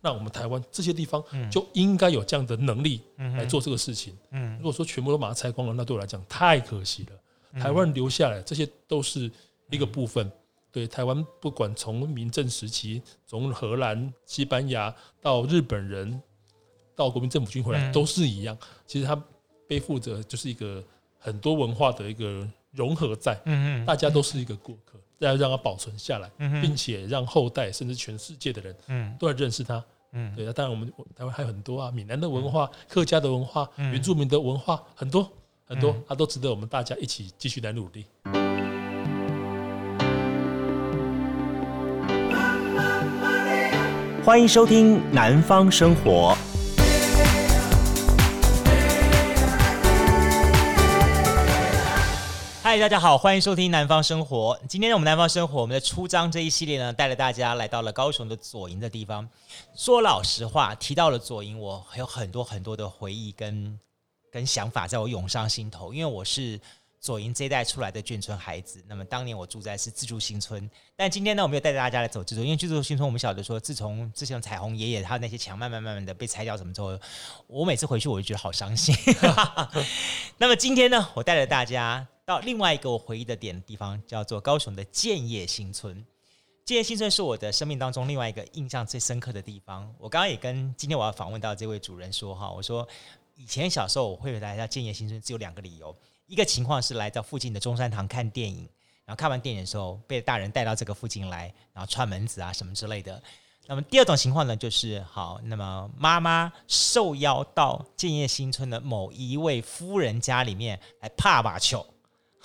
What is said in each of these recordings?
那我们台湾这些地方就应该有这样的能力来做这个事情。嗯，如果说全部都把它拆光了，那对我来讲太可惜了。台湾留下来这些都是一个部分。对台湾，不管从民政时期，从荷兰、西班牙到日本人，到国民政府军回来，都是一样。其实它背负着就是一个很多文化的一个融合在。嗯嗯，大家都是一个过客。要让它保存下来，并且让后代甚至全世界的人，都来认识它。嗯，对啊，当然我们台湾还有很多啊，闽南的文化、客家的文化、原住民的文化，很多很多，它都值得我们大家一起继续来努力。欢迎收听《南方生活》。嗨，大家好，欢迎收听《南方生活》。今天我们《南方生活》我们的出张这一系列呢，带着大家来到了高雄的左营的地方。说老实话，提到了左营，我还有很多很多的回忆跟跟想法在我涌上心头，因为我是。左营这一代出来的眷村孩子，那么当年我住在是自助新村，但今天呢，我们又带着大家来走自助，因为自助新村我们晓得说，自从之前彩虹爷爷他那些墙慢慢慢慢的被拆掉什么之后，我每次回去我就觉得好伤心。那么今天呢，我带着大家到另外一个我回忆的点的地方，叫做高雄的建业新村。建业新村是我的生命当中另外一个印象最深刻的地方。我刚刚也跟今天我要访问到这位主人说哈，我说以前小时候我会来到建业新村，只有两个理由。一个情况是来到附近的中山堂看电影，然后看完电影的时候被大人带到这个附近来，然后串门子啊什么之类的。那么第二种情况呢，就是好，那么妈妈受邀到建业新村的某一位夫人家里面来拍把球，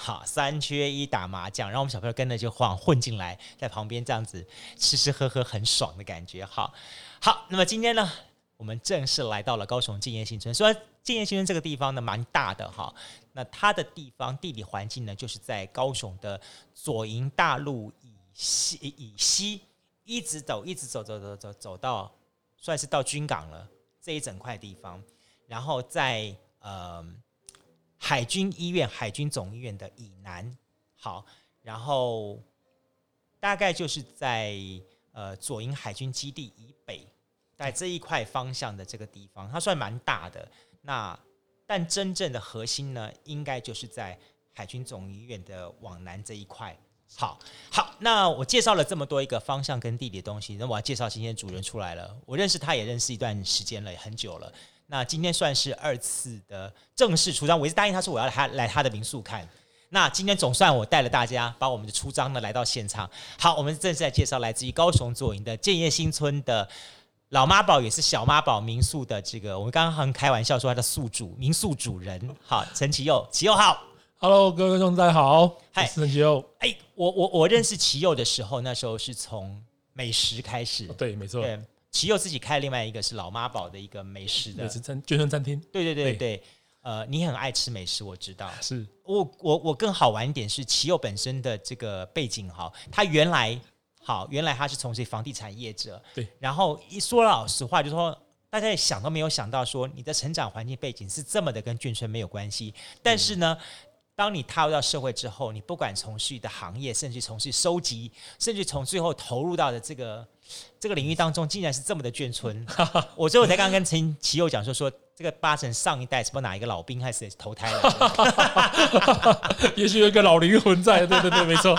好，三缺一打麻将，然后我们小朋友跟着就晃混进来，在旁边这样子吃吃喝喝很爽的感觉。好，好，那么今天呢，我们正式来到了高雄建业新村。虽然建业新村这个地方呢蛮大的哈。那它的地方地理环境呢，就是在高雄的左营大路以西以西，一直走，一直走，走走走走到算是到军港了这一整块地方，然后在呃海军医院、海军总医院的以南，好，然后大概就是在呃左营海军基地以北，在这一块方向的这个地方，它算蛮大的。那但真正的核心呢，应该就是在海军总医院的往南这一块。好，好，那我介绍了这么多一个方向跟地理的东西，那我要介绍今天主人出来了。我认识他也认识一段时间了，很久了。那今天算是二次的正式出张，我一直答应他说我要来他来他的民宿看。那今天总算我带了大家把我们的出张呢来到现场。好，我们正式来介绍来自于高雄左营的建业新村的。老妈宝也是小妈宝民宿的这个，我们刚刚很开玩笑说他的宿主、民宿主人，好，陈启佑，启佑好，Hello，各位观众大家好，嗨，陈启佑，哎，我我我认识启佑的时候，那时候是从美食开始，哦、对，没错，对，其佑自己开了另外一个是老妈宝的一个美食的，美食餐眷村餐厅，对对对对，对呃，你很爱吃美食，我知道，是我我我更好玩一点是奇佑本身的这个背景哈，他原来。好，原来他是从事房地产业者，对。然后一说老实话，就是说大家也想都没有想到，说你的成长环境背景是这么的跟眷村没有关系。但是呢，嗯、当你踏入到社会之后，你不管从事的行业，甚至从事收集，甚至从最后投入到的这个 这个领域当中，竟然是这么的眷村。我最后才刚刚跟陈奇佑讲说说。这个八成上一代是不哪一个老兵还是投胎了？也许有一个老灵魂在，对对对，没错。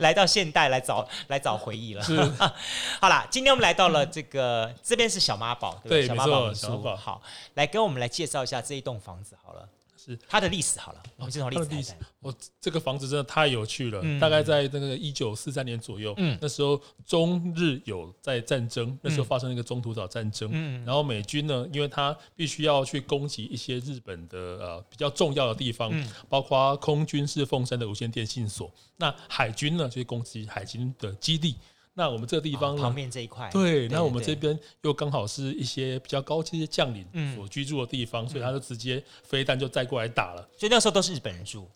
来到现代来找来找回忆了。是，好啦，今天我们来到了这个这边是小妈宝，对，对，小妈宝，小妈宝。好，来跟我们来介绍一下这一栋房子好了。是它的历史好了，我们介绍历史。我这个房子真的太有趣了，大概在那个一九四三年左右，那时候中日有在战争，那时候发生了一个中途岛战争，然后美军呢，因为他必须要去攻击一些日本的呃比较重要的地方，包括空军是凤山的无线电信所，那海军呢就是攻击海军的基地。那我们这个地方呢，旁边这一块，对，那我们这边又刚好是一些比较高阶的将领所居住的地方，所以他就直接飞弹就载过来打了。所以那时候都是日本人住，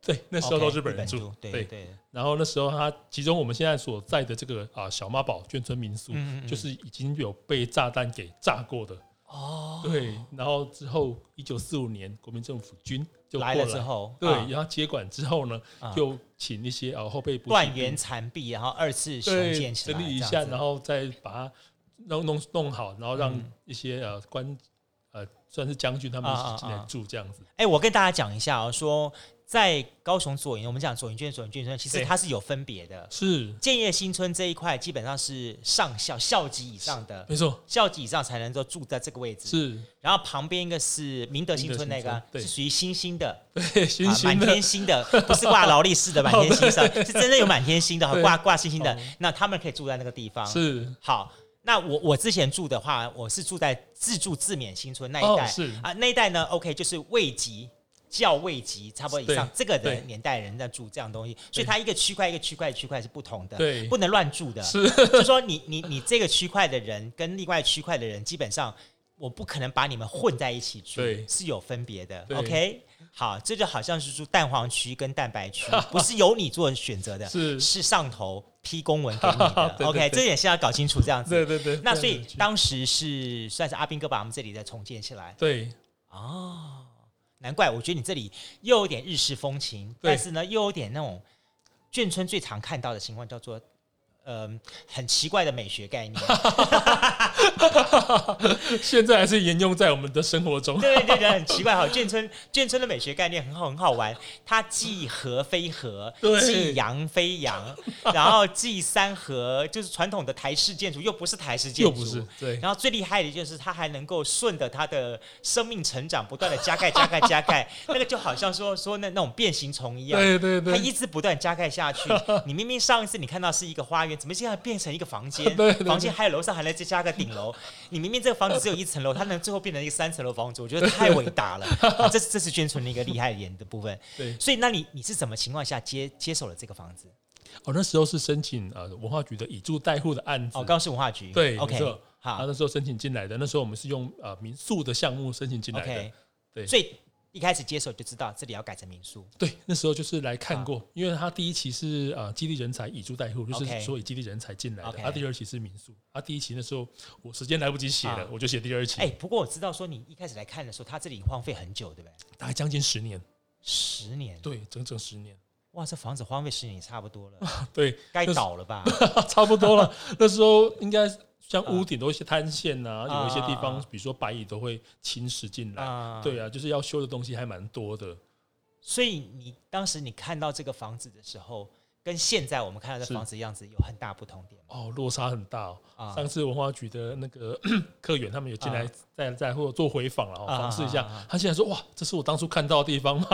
对，那时候都是日本人住，对对。然后那时候他其中我们现在所在的这个啊小妈宝眷村民宿，就是已经有被炸弹给炸过的。哦，对，然后之后一九四五年国民政府军就来，了之后，对，然后接管之后呢，就请一些啊后备部断垣残壁，然后二次重建起来，整理一下，然后再把它弄弄弄好，然后让嗯。一些呃官呃算是将军他们一起进来住这样子。哎、欸，我跟大家讲一下啊，说在高雄左营，我们讲左营眷左营眷村，其实它是有分别的。是建业新村这一块基本上是上校校级以上的，没错，校级以上才能够住在这个位置。是，然后旁边一个是明德新村那个，是属于新兴的，对，新兴的，满天星的，不是挂劳力士的满天星上，是真的有满天星的，挂挂星星的。那他们可以住在那个地方。是，好。那我我之前住的话，我是住在自助自勉新村那一带，哦、是啊，那一带呢，OK，就是位级教位级差不多以上这个的年代人在住这样东西，所以它一个区块一个区块区块是不同的，对，不能乱住的。是，就说你你你这个区块的人跟另外区块的人，基本上我不可能把你们混在一起住，对，是有分别的。OK，好，这就好像是住蛋黄区跟蛋白区，不是由你做选择的，是是上头。批公文给你的，OK，这也是要搞清楚这样子。对对对。那所以当时是算是阿兵哥把我们这里再重建起来。对。哦，难怪我觉得你这里又有点日式风情，但是呢又有点那种眷村最常看到的情况叫做。呃，很奇怪的美学概念，现在还是沿用在我们的生活中。对对对，很奇怪哈。建村建村的美学概念很好很好玩，它既和非和，既洋非洋，然后既三合，就是传统的台式建筑又不是台式建筑，又不是对。然后最厉害的就是它还能够顺着它的生命成长，不断的加盖加盖加盖，那个就好像说说那那种变形虫一样，对对对，它一直不断加盖下去。你明明上一次你看到是一个花园。怎么现在变成一个房间？对对对，房间还有楼上还能再加个顶楼。你明明这个房子只有一层楼，它能最后变成一个三层楼房子，我觉得太伟大了。啊、这是这是捐存的一个厉害一点的部分。对，所以那你你是什么情况下接接手了这个房子？哦，那时候是申请呃文化局的以住代护的案子。哦，刚是文化局。对，OK，好，啊、那时候申请进来的。那时候我们是用呃民宿的项目申请进来的。Okay, 对，所以。一开始接手就知道这里要改成民宿，对，那时候就是来看过，因为他第一期是呃激励人才以租代护，就是所以激励人才进来的，他第二期是民宿，他第一期那时候我时间来不及写了，我就写第二期。哎，不过我知道说你一开始来看的时候，他这里荒废很久，对不对？大概将近十年，十年，对，整整十年。哇，这房子荒废十年也差不多了，对，该倒了吧？差不多了，那时候应该。像屋顶都一些塌陷呐，有一些地方，比如说白蚁都会侵蚀进来。对啊，就是要修的东西还蛮多的。所以你当时你看到这个房子的时候，跟现在我们看到的房子样子有很大不同点哦，落差很大。上次文化局的那个 客员他们有进来在在或做回访了，访视一下。他现在说：“哇，这是我当初看到的地方吗？”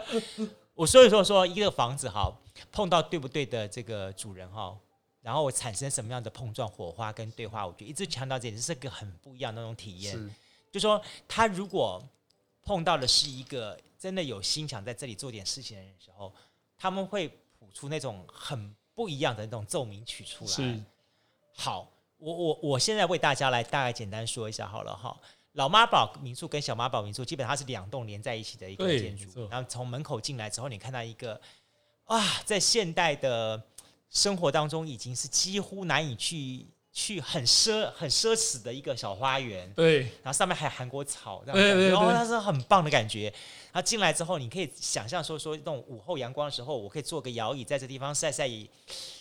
我所以说说一个房子哈，碰到对不对的这个主人哈。然后产生什么样的碰撞、火花跟对话，我觉得一直强调这点，是个很不一样的那种体验。是，就说他如果碰到的是一个真的有心想在这里做点事情的人的时候，他们会谱出那种很不一样的那种奏鸣曲出来。是，好，我我我现在为大家来大概简单说一下好了哈。老妈宝民宿跟小妈宝民宿基本上是两栋连在一起的一个建筑，然后从门口进来之后，你看到一个啊，在现代的。生活当中已经是几乎难以去去很奢很奢侈的一个小花园，对，然后上面还有韩国草，这样对对对，哦，它是很棒的感觉。然后进来之后，你可以想象说说，那种午后阳光的时候，我可以坐个摇椅在这地方晒晒，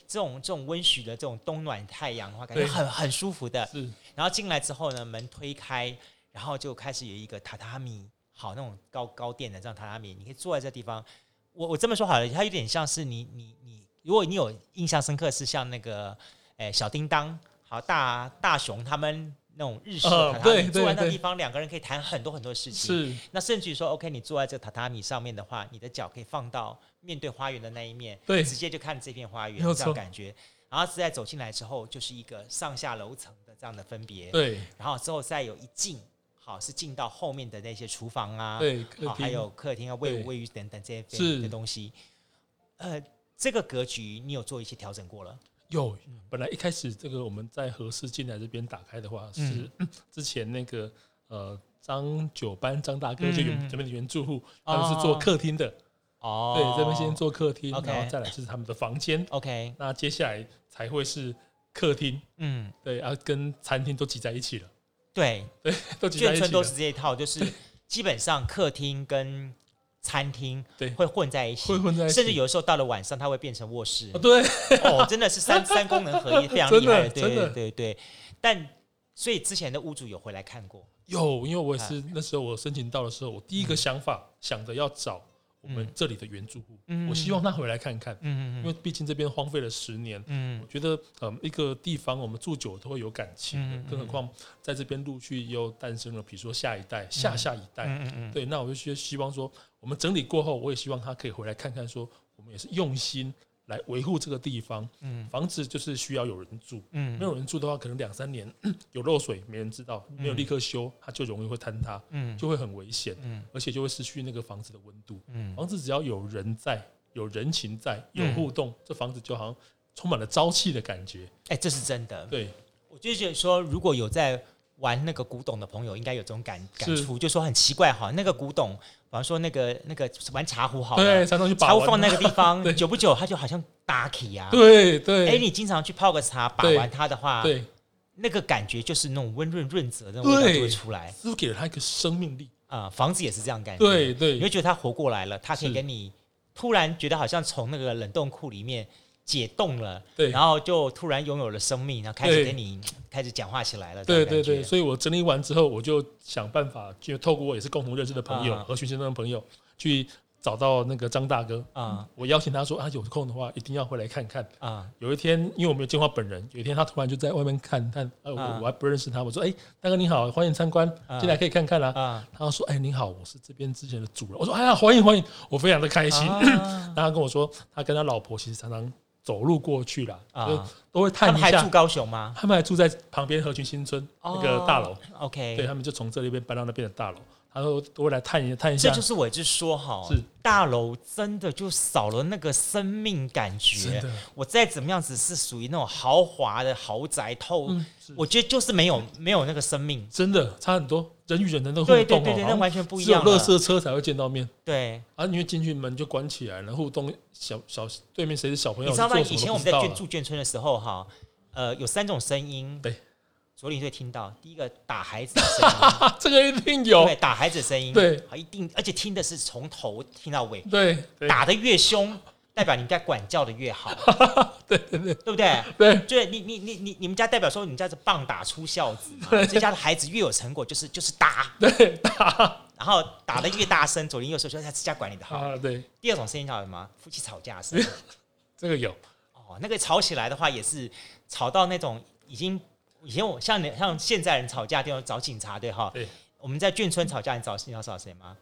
这种这种温煦的这种冬暖太阳的话，感觉很很舒服的。是。然后进来之后呢，门推开，然后就开始有一个榻榻米，好那种高高垫的这样榻榻米，你可以坐在这地方。我我这么说好了，它有点像是你你你。如果你有印象深刻，是像那个，诶小叮当，好大大雄他们那种日式榻榻米，坐在那地方，两个人可以谈很多很多事情。是，那甚至于说，OK，你坐在这个榻榻米上面的话，你的脚可以放到面对花园的那一面，对，直接就看这片花园，这样感觉。然后再走进来之后，就是一个上下楼层的这样的分别。对，然后之后再有一进，好是进到后面的那些厨房啊，对，好还有客厅啊、卫卫浴等等这些的东西，呃。这个格局你有做一些调整过了？有，本来一开始这个我们在和室进来这边打开的话，是之前那个呃张九班张大哥就原这边的原住户，他们是做客厅的。哦，对，这边先做客厅，然后再来就是他们的房间，OK，那接下来才会是客厅，嗯，对，啊，跟餐厅都挤在一起了，对。对，都挤在一起了，眷村都是这一套，就是基本上客厅跟餐厅对会混在一起，会混在一起甚至有的时候到了晚上，它会变成卧室。哦对，哦，真的是三 三功能合一，非常厉害的。对对对对。但所以之前的屋主有回来看过？有，因为我也是那时候我申请到的时候，我第一个想法想着要找我们这里的原住户，我希望他回来看看。因为毕竟这边荒废了十年。嗯，我觉得呃一个地方我们住久了都会有感情的，更何况在这边陆续又诞生了，比如说下一代、下下一代。对，那我就希望说，我们整理过后，我也希望他可以回来看看，说我们也是用心。来维护这个地方，嗯，房子就是需要有人住，嗯，没有人住的话，可能两三年 有漏水，没人知道，没有立刻修，它就容易会坍塌，嗯，就会很危险，嗯，而且就会失去那个房子的温度，嗯，房子只要有人在，有人情在，有互动，这房子就好像充满了朝气的感觉，哎，这是真的，对，我就觉得说，如果有在玩那个古董的朋友，应该有这种感感触，就说很奇怪哈，那个古董。比方说那个那个玩茶壶好了，对，茶壶放那个地方，久不久它就好像打起啊。对对。哎，你经常去泡个茶，把玩它的话，对，那个感觉就是那种温润润泽的那种味道就会出来，是不是给了它一个生命力啊？房子也是这样感觉，对对，你会觉得它活过来了，它可以跟你突然觉得好像从那个冷冻库里面。解冻了，对，然后就突然拥有了生命，然后开始跟你 开始讲话起来了。对对对，所以我整理完之后，我就想办法，就透过我也是共同认识的朋友何群先生的朋友，去找到那个张大哥啊。我邀请他说啊，有空的话一定要回来看看啊。有一天，因为我没有见过本人，有一天他突然就在外面看，看，呃，我我还不认识他，我说哎，大哥你好，欢迎参观，进来可以看看啦。他说哎，你好，我是这边之前的主人。我说哎呀，欢迎欢迎，我非常的开心。他跟我说，他跟他老婆其实常常。走路过去了，啊都会探一下。他们还住高雄吗？他们还住在旁边和群新村那个大楼。OK，对，他们就从这里边搬到那边的大楼。他说都会来探一探一下。这就是我一直说哈，是大楼真的就少了那个生命感觉。我再怎么样子是属于那种豪华的豪宅透，我觉得就是没有没有那个生命，真的差很多。人与人的那个互动哦，那完全不一样。只有垃圾车才会见到面。对，啊，因为进去门就关起来了，互动小小对面谁是小朋友？你知道吗？以前我们在住眷村的时候哈，呃，有三种声音。对。左邻会听到第一个打孩子的声音，这个一定有。对，打孩子的声音，对，一定，而且听的是从头听到尾。对，打得越凶，代表你该管教的越好。对对对，对不对？对，就是，你你你你你们家代表说你们家是棒打出孝子嘛？这家的孩子越有成果，就是就是打，对打，然后打得越大声，左邻右舍说他自家管理的好。对。第二种声音叫什么？夫妻吵架声。这个有。哦，那个吵起来的话，也是吵到那种已经。以前我像你像现在人吵架都要找警察对哈，对，我们在眷村吵架你找你要找谁吗？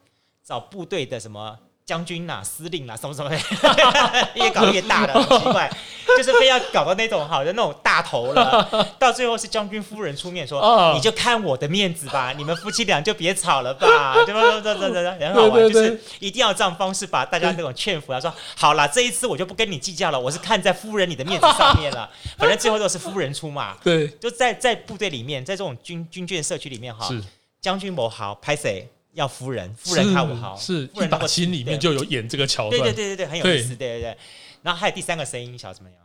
找部队的什么？将军呐、啊，司令啊，什么什么，越搞越大了，很奇怪，就是非要搞到那种好的那种大头了，到最后是将军夫人出面说，哦、你就看我的面子吧，你们夫妻俩就别吵了吧，对吧？对对对对，很好玩，就是一定要这样方式把大家那种劝服，他说好了，这一次我就不跟你计较了，我是看在夫人你的面子上面了，反正最后都是夫人出马，对，就在在部队里面，在这种军军眷社区里面哈，将军某好拍谁？要夫人，夫人看我好，是一把心里面就有演这个桥段，对对对对对，很有意思，对对对。然后还有第三个声音，你晓得什么样？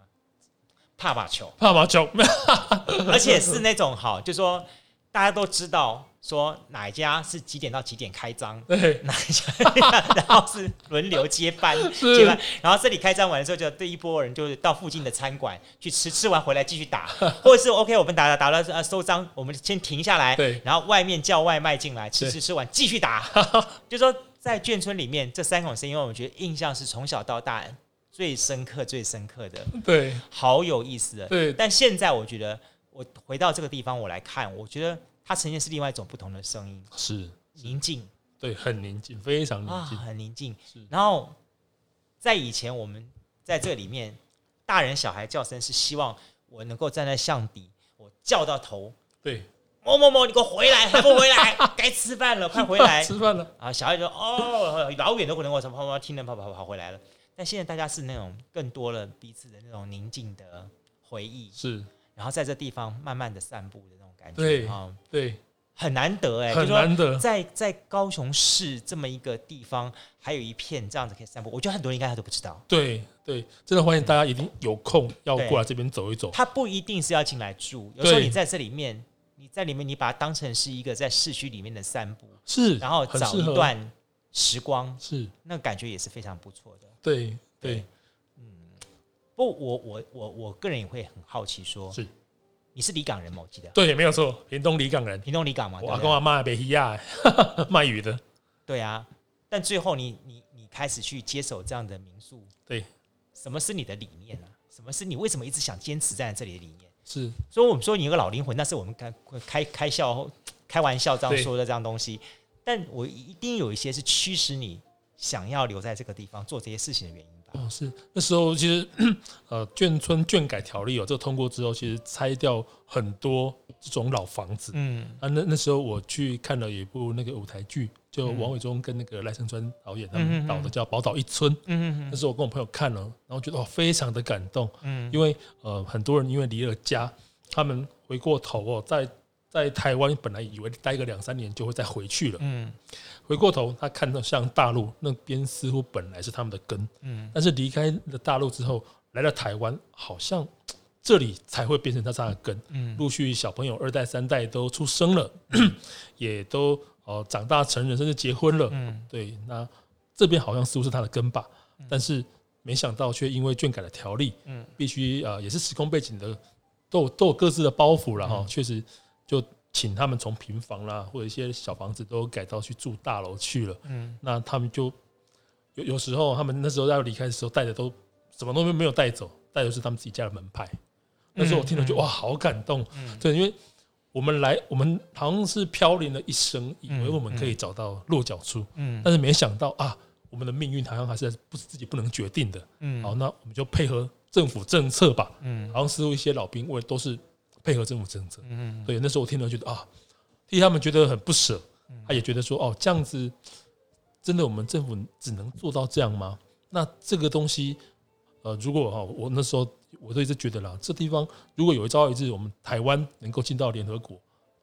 怕把球，帕帕球，而且是那种好，就是说大家都知道。说哪一家是几点到几点开张？对，哪一家？然后是轮流接班，接班。然后这里开张完的时候，就对一波人就是到附近的餐馆去吃，吃完回来继续打，或者是 OK，我们打打打到呃收张，我们先停下来，对，然后外面叫外卖进来，吃吃吃完继续打。就说在眷村里面这三种声音，因为我觉得印象是从小到大最深刻、最深刻的，对，好有意思的。对，但现在我觉得我回到这个地方我来看，我觉得。它呈现是另外一种不同的声音，是宁静，对，很宁静，非常宁静，啊，很宁静。是然后在以前，我们在这里面，大人小孩叫声是希望我能够站在巷底，我叫到头，对，某某某，你给我回来，还不回来？该吃饭了，快回来，吃饭了。啊，小孩就哦，老远都可能我什么跑跑听着跑跑跑跑回来了。但现在大家是那种更多了彼此的那种宁静的回忆，是，然后在这地方慢慢的散步的。对啊，对，很难得哎，很难得，在在高雄市这么一个地方，还有一片这样子可以散步，我觉得很多人应该他都不知道。对对，真的欢迎大家一定有空要过来这边走一走。他不一定是要进来住，有时候你在这里面，你在里面，你把它当成是一个在市区里面的散步，是，然后找一段时光，是。那感觉也是非常不错的。对对，嗯，不，我我我我个人也会很好奇说，是你是离港人吗？我记得对，没有错，屏东离港人，屏东离港嘛，我跟我妈北西亚卖鱼的，对啊，但最后你你你开始去接手这样的民宿，对，什么是你的理念呢、啊？什么是你为什么一直想坚持在这里的理念？是，所以我们说你有个老灵魂，那是我们开开开笑开玩笑这样说的这样东西，但我一定有一些是驱使你想要留在这个地方做这些事情的原因吧？哦，是那时候其实呃眷村眷改条例哦，这个通过之后，其实拆掉很多这种老房子，嗯啊，那那时候我去看了一部那个舞台剧。就王伟忠跟那个赖声川导演他们导的叫《宝岛一村》，嗯，那时候我跟我朋友看了，然后觉得哦非常的感动，嗯，因为呃很多人因为离了家，他们回过头哦，在在台湾本来以为待个两三年就会再回去了，嗯，回过头他看到像大陆那边似乎本来是他们的根，嗯，但是离开了大陆之后来到台湾，好像这里才会变成他的根，嗯，陆续小朋友二代三代都出生了，也都。哦，长大成人甚至结婚了，嗯，对，那这边好像似乎是他的根吧，嗯、但是没想到却因为眷改的条例，嗯，必须啊、呃，也是时空背景的，都有都有各自的包袱了哈，确、嗯、实就请他们从平房啦或者一些小房子都改到去住大楼去了，嗯，那他们就有有时候他们那时候要离开的时候带的都什么东西没有带走，带的是他们自己家的门牌，那时候我听了就哇，好感动，嗯，对，因为。我们来，我们好像是飘零了一生，以为我们可以找到落脚处，嗯，但是没想到啊，我们的命运好像还是不是自己不能决定的，嗯，好，那我们就配合政府政策吧，嗯，好像似乎一些老兵我都是配合政府政策，嗯，对，那时候我听了觉得啊，替他们觉得很不舍，他也觉得说哦，这样子真的我们政府只能做到这样吗？那这个东西，呃，如果哈，我那时候。我都一直觉得啦，这地方如果有一朝一日我们台湾能够进到联合国，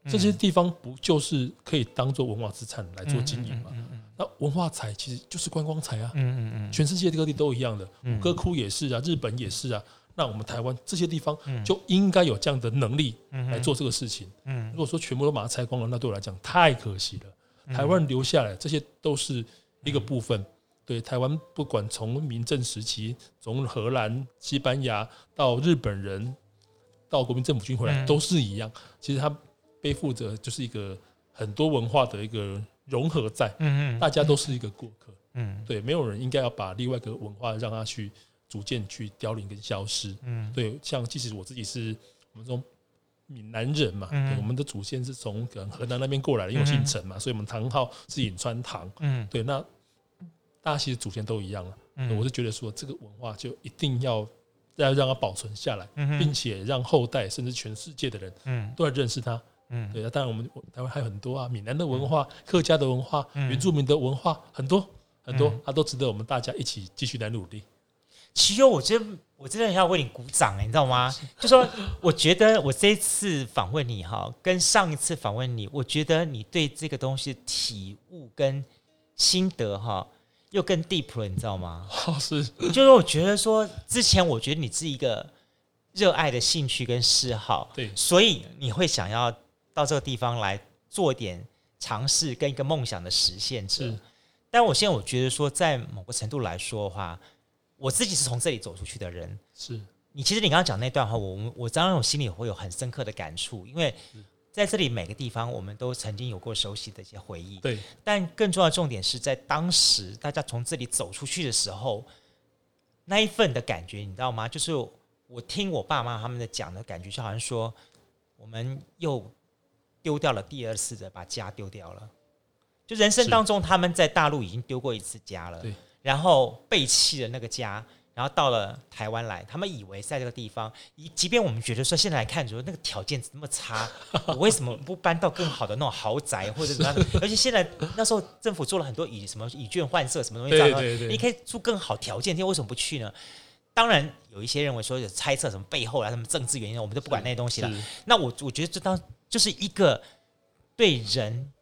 这些地方不就是可以当做文化资产来做经营嘛？那文化财其实就是观光财啊，全世界各地都一样的，五哥窟也是啊，日本也是啊。那我们台湾这些地方就应该有这样的能力来做这个事情。如果说全部都把它拆光了，那对我来讲太可惜了。台湾留下来这些都是一个部分。对台湾，不管从民政时期，从荷兰、西班牙到日本人，到国民政府军回来，都是一样。其实他背负着就是一个很多文化的一个融合在，嗯嗯大家都是一个过客，嗯。对，没有人应该要把另外一个文化让他去逐渐去凋零跟消失，对，像即使我自己是我们说闽南人嘛，我们的祖先是从可能河南那边过来的，因为姓陈嘛，所以我们唐号是颍川堂，对，那。大家其实祖先都一样了，嗯、我是觉得说这个文化就一定要要让它保存下来，嗯、并且让后代甚至全世界的人都来认识它。嗯，对啊，当然我们台湾还有很多啊，闽南的文化、嗯、客家的文化、嗯、原住民的文化很多很多，它都值得我们大家一起继续来努力。其实我真我真的很要为你鼓掌哎，你知道吗？就说我觉得我这一次访问你哈，跟上一次访问你，我觉得你对这个东西体悟跟心得哈。又更 deep 了，你知道吗？是，就是我觉得说，之前我觉得你是一个热爱的兴趣跟嗜好，对，所以你会想要到这个地方来做点尝试跟一个梦想的实现者。但我现在我觉得说，在某个程度来说的话，我自己是从这里走出去的人。是你，其实你刚刚讲那段话，我我当然我心里会有很深刻的感触，因为。在这里每个地方，我们都曾经有过熟悉的一些回忆。对，但更重要的重点是在当时大家从这里走出去的时候，那一份的感觉，你知道吗？就是我听我爸妈他们的讲的感觉，就好像说我们又丢掉了第二次的把家丢掉了。就人生当中，他们在大陆已经丢过一次家了，对，然后背弃了那个家。然后到了台湾来，他们以为在这个地方，即便我们觉得说现在来看，说那个条件那么差，我为什么不搬到更好的那种豪宅或者怎么样？而且现在那时候政府做了很多以什么以券换色什么东西，你可以住更好条件，你为什么不去呢？当然有一些认为说有猜测什么背后啊什么政治原因，我们都不管那些东西了。那我我觉得这当就是一个对人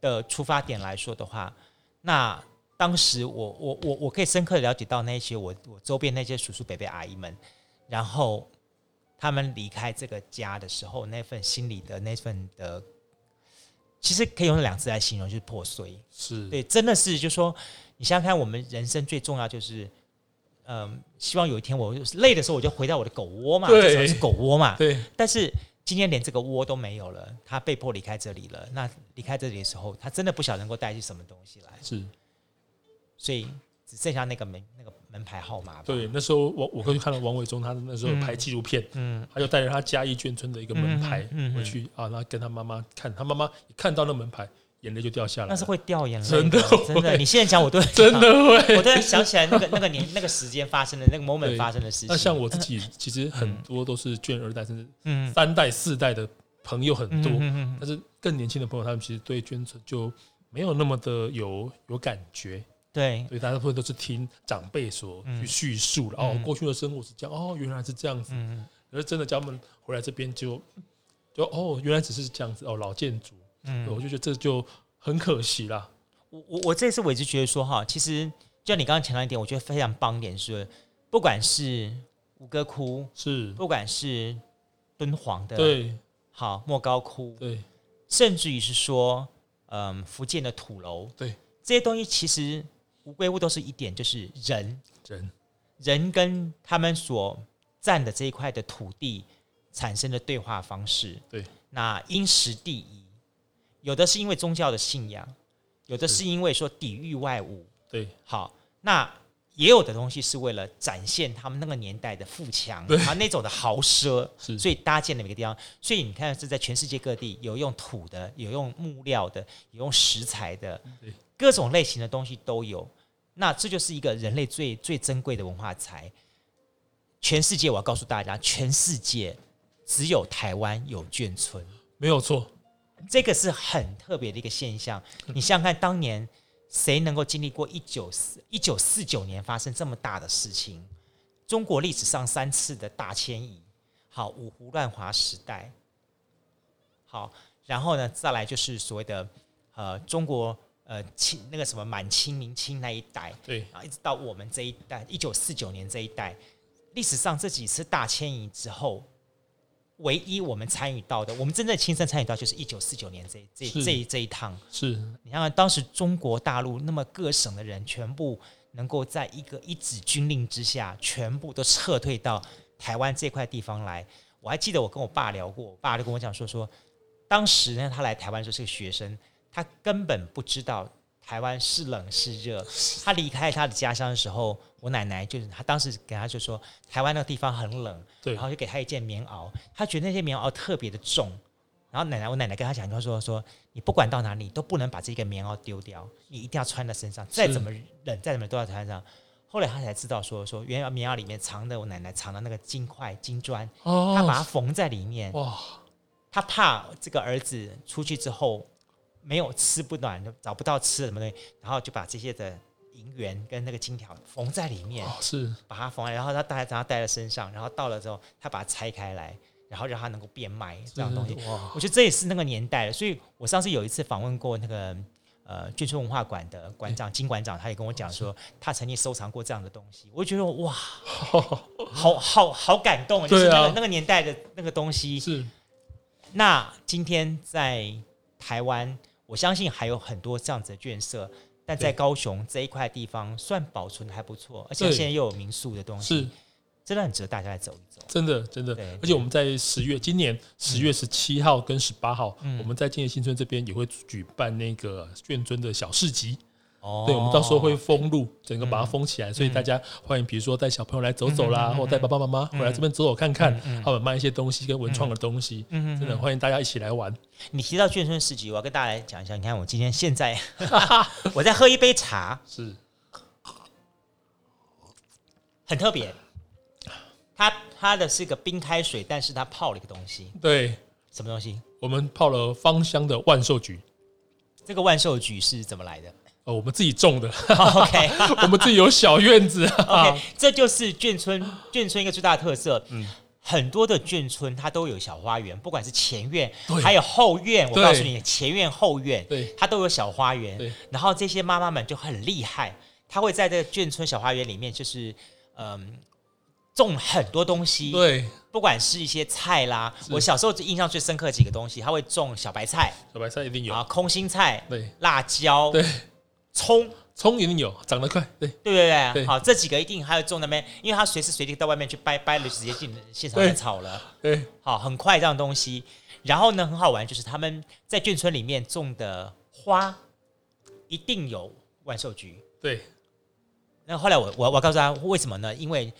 的出发点来说的话，那。当时我我我我可以深刻的了解到那些我我周边那些叔叔伯伯阿姨们，然后他们离开这个家的时候，那份心里的那份的其实可以用两个字来形容，就是破碎。是对，真的是，就是说你想想看，我们人生最重要就是，嗯，希望有一天我累的时候，我就回到我的狗窝嘛，对至少是狗窝嘛。对，但是今天连这个窝都没有了，他被迫离开这里了。那离开这里的时候，他真的不晓得能够带去什么东西来，是，所以只剩下那个门那个门牌号码。对，那时候我我过去看到王伟忠，他那时候拍纪录片，嗯，他就带着他嘉义眷村的一个门牌回去啊，然后跟他妈妈看，他妈妈一看到那门牌，眼泪就掉下来了，那是会掉眼泪，真的真的。你现在讲，我都 真的会，我突然想起来那个那个年那个时间发生的那个 moment 发生的事情。那像我自己，其实很多都是眷二代，甚至嗯。三代、四代的朋友很多，但是更年轻的朋友，他们其实对眷村就没有那么的有有感觉，对，所以大部分都是听长辈所去叙述了。哦，过去的生活是这样，哦，原来是这样子。嗯。可是真的叫他们回来这边就就哦，原来只是这样子哦，老建筑，嗯。我就觉得这就很可惜啦。我我我这次我一直觉得说哈，其实就像你刚刚强调一点，我觉得非常棒一点是，不管是五哥窟，是，不管是敦煌的，对。好莫高窟，对。甚至于是说，嗯，福建的土楼，对，这些东西其实无归物都是一点，就是人。人。人跟他们所占的这一块的土地产生的对话方式。对，那因时地宜，有的是因为宗教的信仰，有的是。因为说抵御外物。对。好，那也有的东西是为了展现他们那个年代的富强，对。啊那种的豪奢，所以搭建的每个地方。所以你看是在全世界各地有用土的，有用木料的，有用石材的对，各种类型的东西都有。那这就是一个人类最最珍贵的文化财。全世界，我要告诉大家，全世界只有台湾有眷村。没有错，这个是很特别的一个现象。你想想看，当年谁能够经历过一九四一九四九年发生这么大的事情？中国历史上三次的大迁移，好，五胡乱华时代，好，然后呢，再来就是所谓的呃中国呃清那个什么满清、明清那一代，对啊，一直到我们这一代，一九四九年这一代，历史上这几次大迁移之后。唯一我们参与到的，我们真正亲身参与到，就是一九四九年这这这一这一趟。是你看看当时中国大陆那么各省的人，全部能够在一个一纸军令之下，全部都撤退到台湾这块地方来。我还记得我跟我爸聊过，我爸就跟我讲说说，当时呢他来台湾的时候是个学生，他根本不知道台湾是冷是热。他离开他的家乡的时候，我奶奶就是他当时给他就说，台湾那个地方很冷。对然后就给他一件棉袄，他觉得那些棉袄特别的重。然后奶奶，我奶奶跟他讲，他说说你不管到哪里都不能把这个棉袄丢掉，你一定要穿在身上，再怎么冷，再怎么都要穿上。后来他才知道说说原来棉袄里面藏的我奶奶藏的那个金块金砖，哦，他把它缝在里面。哇，他怕这个儿子出去之后没有吃不暖，找不到吃的什么东西，然后就把这些的银元跟那个金条缝在里面。哦是把它缝，然后他带，然后带在身上，然后到了之后，他把它拆开来，然后让它能够变卖这样东西。哇，我觉得这也是那个年代的，所以我上次有一次访问过那个呃眷村文化馆的馆长金馆长，他也跟我讲说，他曾经收藏过这样的东西。我就觉得哇，好好好感动，就是那个、啊那个年代的那个东西。是那今天在台湾，我相信还有很多这样子的眷舍。但在高雄这一块地方算保存的还不错，而且对现在又有民宿的东西，是真的很值得大家来走一走。真的真的，而且我们在十月，今年十月十七号跟十八号，嗯我们在建业新村这边也会举办那个眷村的小市集。哦对，我们到时候会封路，整个把它封起来，所以大家欢迎，比如说带小朋友来走走啦，或带爸爸妈妈回来这边走走看看，他们卖一些东西跟文创的东西，真的欢迎大家一起来玩。你提到眷村市集，我要跟大家来讲一下。你看，我今天现在 我在喝一杯茶，是。很特别。它它的是个冰开水，但是它泡了一个东西，对，什么东西？我们泡了芳香的万寿菊，这个万寿菊是怎么来的呃，我们自己种的？OK 我们自己有小院子 OK，这就是眷村眷村一个最大的特色。嗯，很多的眷村它都有小花园，不管是前院对还有后院。我告诉你，前院后院对它都有小花园。然后这些妈妈们就很厉害，她会在这个眷村小花园里面，就是嗯。种很多东西，对，不管是一些菜啦，我小时候印象最深刻的几个东西，他会种小白菜小白菜一定有，啊，空心菜，对辣椒，对，葱，葱一定有，长得快，对对不对？对好，这几个一定还有种那边，因为他随时随地到外面去掰掰了，直接进现场来炒了。对，好，很快这样东西。然后呢，很好玩，就是他们在眷村里面种的花，一定有万寿菊。对，那后来我我我告诉他为什么呢？因为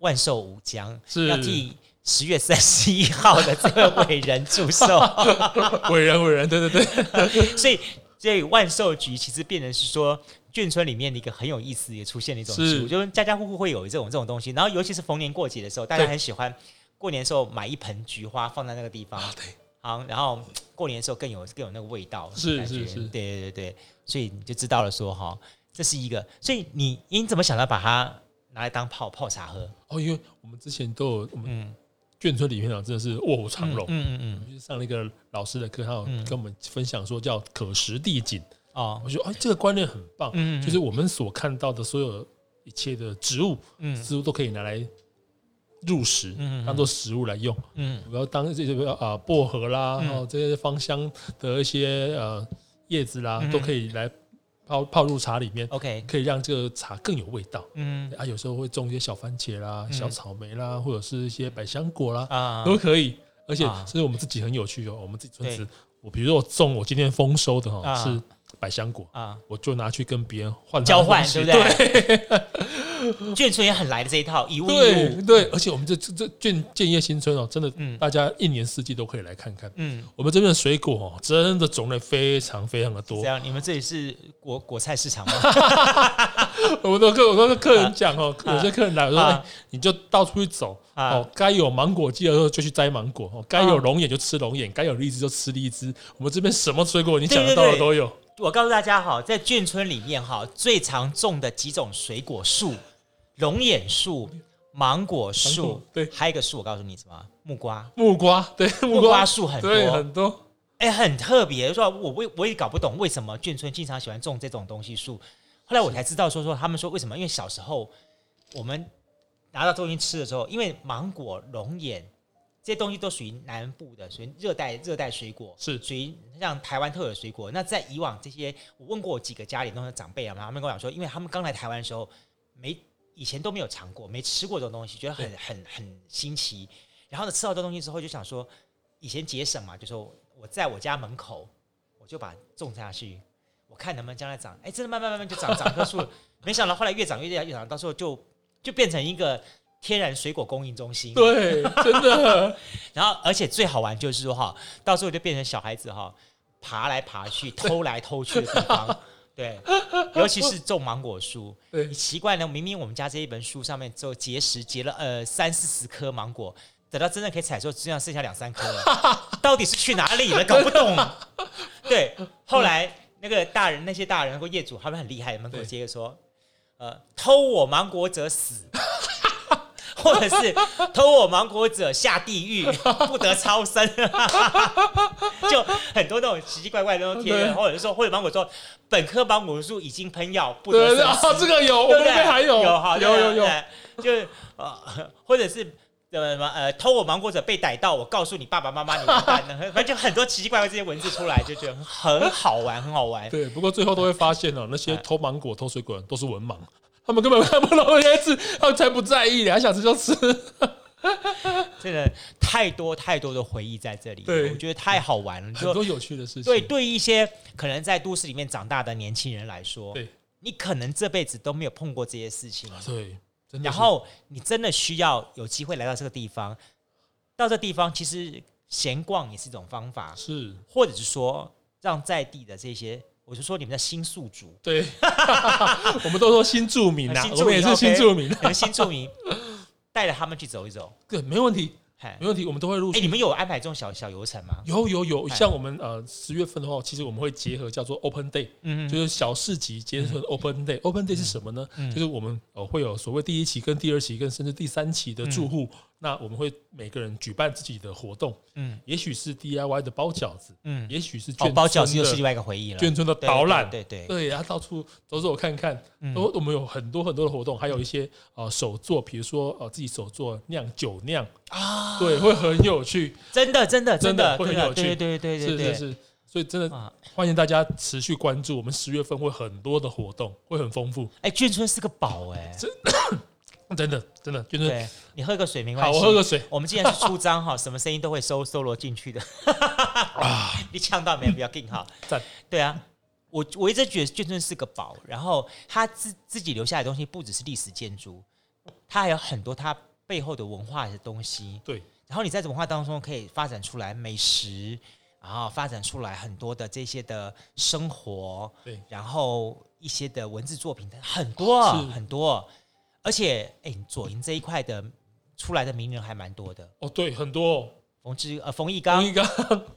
万寿无疆是要替十月三十一号的这个伟人祝寿，伟人伟人，对对对，所以所以万寿菊其实变成是说眷村里面的一个很有意思也出现了一种植物，就是家家户户会有这种这种东西。然后尤其是逢年过节的时候，大家对很喜欢过年的时候买一盆菊花放在那个地方。啊对，好，然后过年的时候更有更有那个味道，是是是对对对对，所以你就知道了说哈，这是一个，所以你你怎么想到把它拿来当泡泡茶喝？哦，因为我们之前都有我们嗯眷村李院长，真的是卧虎藏龙。嗯嗯上了一个老师的课，他有嗯。跟我们分享说叫可食地景，啊。我觉得哎，这个观念很棒，嗯嗯就是我们所看到的所有一切的植物，嗯。植物都可以拿来入食，嗯嗯当做食物来用。嗯。我要当这些啊薄荷啦，嗯。然后这些芳香的一些呃叶子啦嗯，都可以来泡泡入茶里面，，OK，可以让这个茶更有味道。嗯。啊，有时候会种一些小番茄啦、嗯。小草莓啦，或者是一些百香果啦，啊。都可以。而且所以我们自己很有趣哦，我们自己村子，我比如说我种我今天丰收的哈啊。是百香果，啊，我就拿去跟别人换交换对不对？眷村也很来的这一套，以物易对物，对，而且我们这这这建建业新村哦，真的嗯大家一年四季都可以来看看。嗯，我们这边的水果哦，真的种类非常非常的多这。样你们这里是果果菜市场吗？我都跟我都跟客人讲哦，啊有些客人来我说，你就到处去走啊哦，该有芒果季的时候就去摘芒果哦，该有龙眼就吃龙眼，该有荔枝就吃荔枝。我们这边什么水果你想得到的都有。我告诉大家哈，在眷村里面哈，最常种的几种水果树，龙眼树、芒果芒树果，对还有一个树，我告诉你什么？木瓜，木瓜对木瓜树很多，很多，哎，很特别。说我我我也搞不懂为什么眷村经常喜欢种这种东西树。后来我才知道说说他们说为什么？因为小时候我们拿到东西吃的时候，因为芒果、龙眼这些东西都属于南部的，属于热带热带水果，是属于像台湾特有的水果。那在以往这些，我问过我几个家里那些长辈啊，他们跟我讲说，因为他们刚来台湾的时候，没以前都没有尝过，没吃过这种东西，觉得很很很新奇。然后呢，吃到这东西之后，就想说，以前节省嘛，就说我在我家门口，我就把它种下去，我看能不能将来长，哎，真的慢慢慢慢就长长棵树。没想到后来越长越大，越长，到时候就就变成一个天然水果供应中心。对，真的 然后，而且最好玩就是说哈，到时候就变成小孩子哈爬来爬去、偷来偷去的地方。对，尤其是种芒果树，你奇怪呢，明明我们家这一本书上面只有结实结了呃三四十颗芒果，等到真正可以采收，只剩下剩下两三颗了，到底是去哪里了？搞不懂。对，后来那个大人，那些大人或业主，他们很厉害，门口对接着说，呃，偷我芒果者死。或者是偷我芒果者下地狱，不得超生，就很多那种奇奇怪怪的那种贴或者是说，或者芒果说本科芒果树已经喷药，不得对对啊，这个有，对不对？还有，有哈有有有，，就是呃，或者是呃什么呃，偷我芒果者被逮到，我告诉你爸爸妈妈，你完蛋了。反正就很多奇奇怪怪这些文字出来，就觉得很好玩，很好玩。对，不过最后都会发现哦，那些哎偷芒果、偷水果的人都是文盲，他们根本看不懂那些字，他们才不在意想吃就吃。真的太多太多的回忆在这里，对我觉得太好玩了。就很多有趣的事情。对，对于一些可能在都市里面长大的年轻人来说，对你可能这辈子都没有碰过这些事情，对，然后你真的需要有机会来到这个地方，到这地方其实闲逛也是一种方法，是，或者是说让在地的这些，我就说你们的新宿主，对，我们都说新住民呐，新住民我们也是新住民，你们新住民带着他们去走一走，对，没问题，哎，没问题，我们都会陆哎，你续。们有安排这种小小游程吗？有有有，哎像我们呃十月份的话，其实我们会结合叫做 Open Day，嗯就是小市集结合 Open Day。Open Day 是什么呢？嗯就是我们呃会有所谓第一期、跟第二期、跟甚至第三期的住户那我们会每个人举办自己的活动，嗯。也许是 DIY 的包饺子，嗯，也许是哦，包饺子又是另外一个回忆了。眷村的导览，对对对，对，然后到处走走看看，嗯。都我们有很多很多的活动，还有一些呃手作，比如说呃自己手作酿酒酿，啊，对，会很有趣，真的真的真的会很有趣。对对对对是是是，所以真的啊，欢迎大家持续关注，我们十月份会很多的活动，会很丰富，哎，眷村是个宝哎，真的真的就是对你喝个水没关系，好，我喝个水，我们既然是出张哈，什么声音都会收收罗进去的。你呛到没有？不要紧哈。赞对啊，我我一直觉得眷村是个宝，然后他自自己留下来的东西不只是历史建筑，它还有很多他背后的文化的东西。对，然后你在文化当中可以发展出来美食，然后发展出来很多的这些的生活，对，然后一些的文字作品很多是很多，而且哎，左营这一块的出来的名人还蛮多的。哦对，很多。哦冯志呃冯一刚，冯一刚。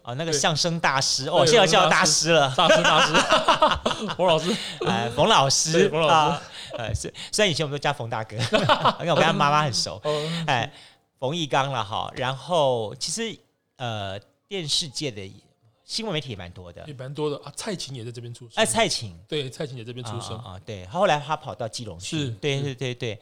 啊，那个相声大师。哦，对现在叫大大师。师了，大师大师，冯老师，哎，冯老师，冯老师。啊，呃，是虽然以前我们都叫冯大哥，因为我跟他妈妈很熟，哦，哎，冯翊纲了哈，然后其实呃电视界的新闻媒体也蛮多的。也，蛮多的。啊，蔡琴也在这边出生，哎，蔡琴。对，蔡琴也在这边出生，啊啊，对，后来他跑到基隆去，是对对对对，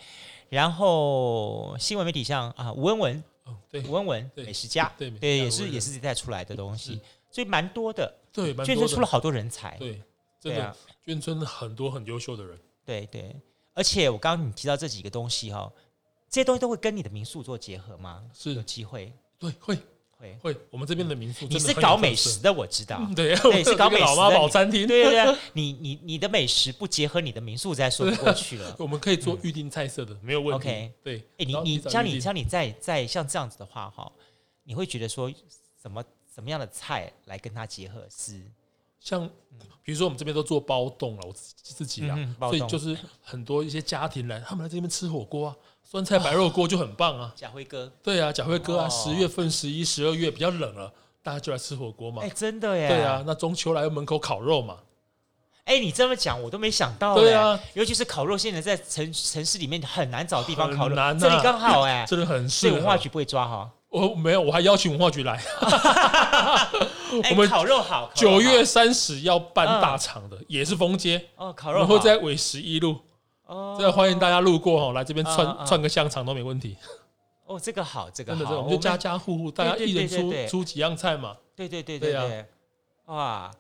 然后新闻媒体像啊吴文文，哦对。吴文文美食家，对对，也是也是带出来的东西，所以蛮多的，对，蛮眷村出了好多人才，对，真的对啊，眷村很多很优秀的人，对对，而且我刚刚你提到这几个东西哈，这些东西都会跟你的民宿做结合吗？是。有是机会？对，会会。会，我们这边的民宿你是搞美食，的，我知道。嗯对，对，是搞 美食的老妈宝餐厅，对对对，你你你的美食不结合你的民宿，再说不过去了。我们可以做预定菜色的，没有问题 OK。对，哎，你你像你像你在在像这样子的话哈，你会觉得说什么什么样的菜来跟它结合是？像比如说我们这边都做包栋了，我自己自己啊所以就是很多一些家庭来，他们来这边吃火锅啊，酸菜白肉锅就很棒啊。贾辉哥，对啊，贾辉哥啊，哦十月份、十一、十二月比较冷了，大家就来吃火锅嘛哎，。真的耶。对啊，，那中秋来门口烤肉嘛。哎，你这么讲我都没想到。对啊，尤其是烤肉，现在在城城市里面很难找地方烤肉，很难啊这里刚好哎。真的很所以适合。文化局不会抓哈。我 没有，我还邀请文化局来。哎我们烤肉好，烤肉九月三十要办大场的，也是封街，哦，烤我肉好们会在尾十一路，哦。这个欢迎大家路过哈，来这边串嗯串个香肠都没问题。哦，这个好，这个，好，我们就家家户户，大家一人出出几样菜嘛。对对对对啊。哇，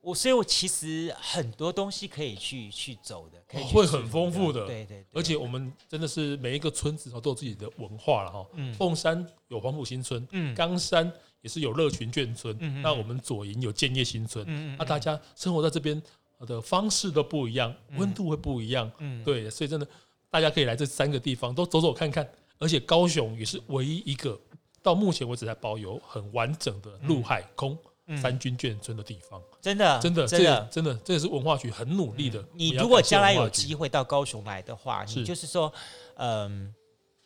我所以，我其实很多东西可以去去走的，可以去会很丰富的。对对，对。而且我们真的是每一个村子都有自己的文化了哈。嗯。凤山有黄埔新村，嗯。冈山也是有乐群眷村那我们左营有建业新村，嗯那大家生活在这边的方式都不一样，温度会不一样。嗯，对，所以真的大家可以来这三个地方都走走看看，而且高雄也是唯一一个到目前为止还保有很完整的陆海空嗯三军眷村的地方。真的真的，真的。真的，这也是文化局很努力的。你如果将来有机机会到高雄来的话，是你就是说，嗯，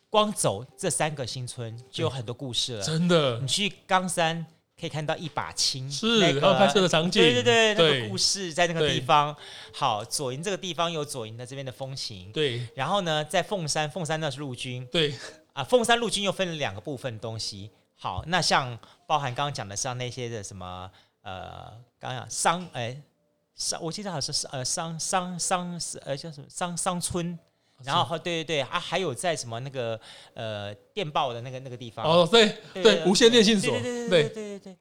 光走这三个新村就有很多故事了。真的你去冈山可以看到一把青，是那个然后拍摄的场景，对对对，那个故事在那个地方。好，左营这个地方有左营的这边的风情，对然后呢，在凤山，凤山那是陆军对啊，凤山陆军又分了两个部分东西。好，那像包含刚刚讲的像那些的什么呃，刚刚讲商哎商，我记得好像是呃商商商是呃叫什么商商村。然后，对对对，啊，还有在什么那个呃电报的那个那个地方，哦对对，无线电信所，对对对对对对。对，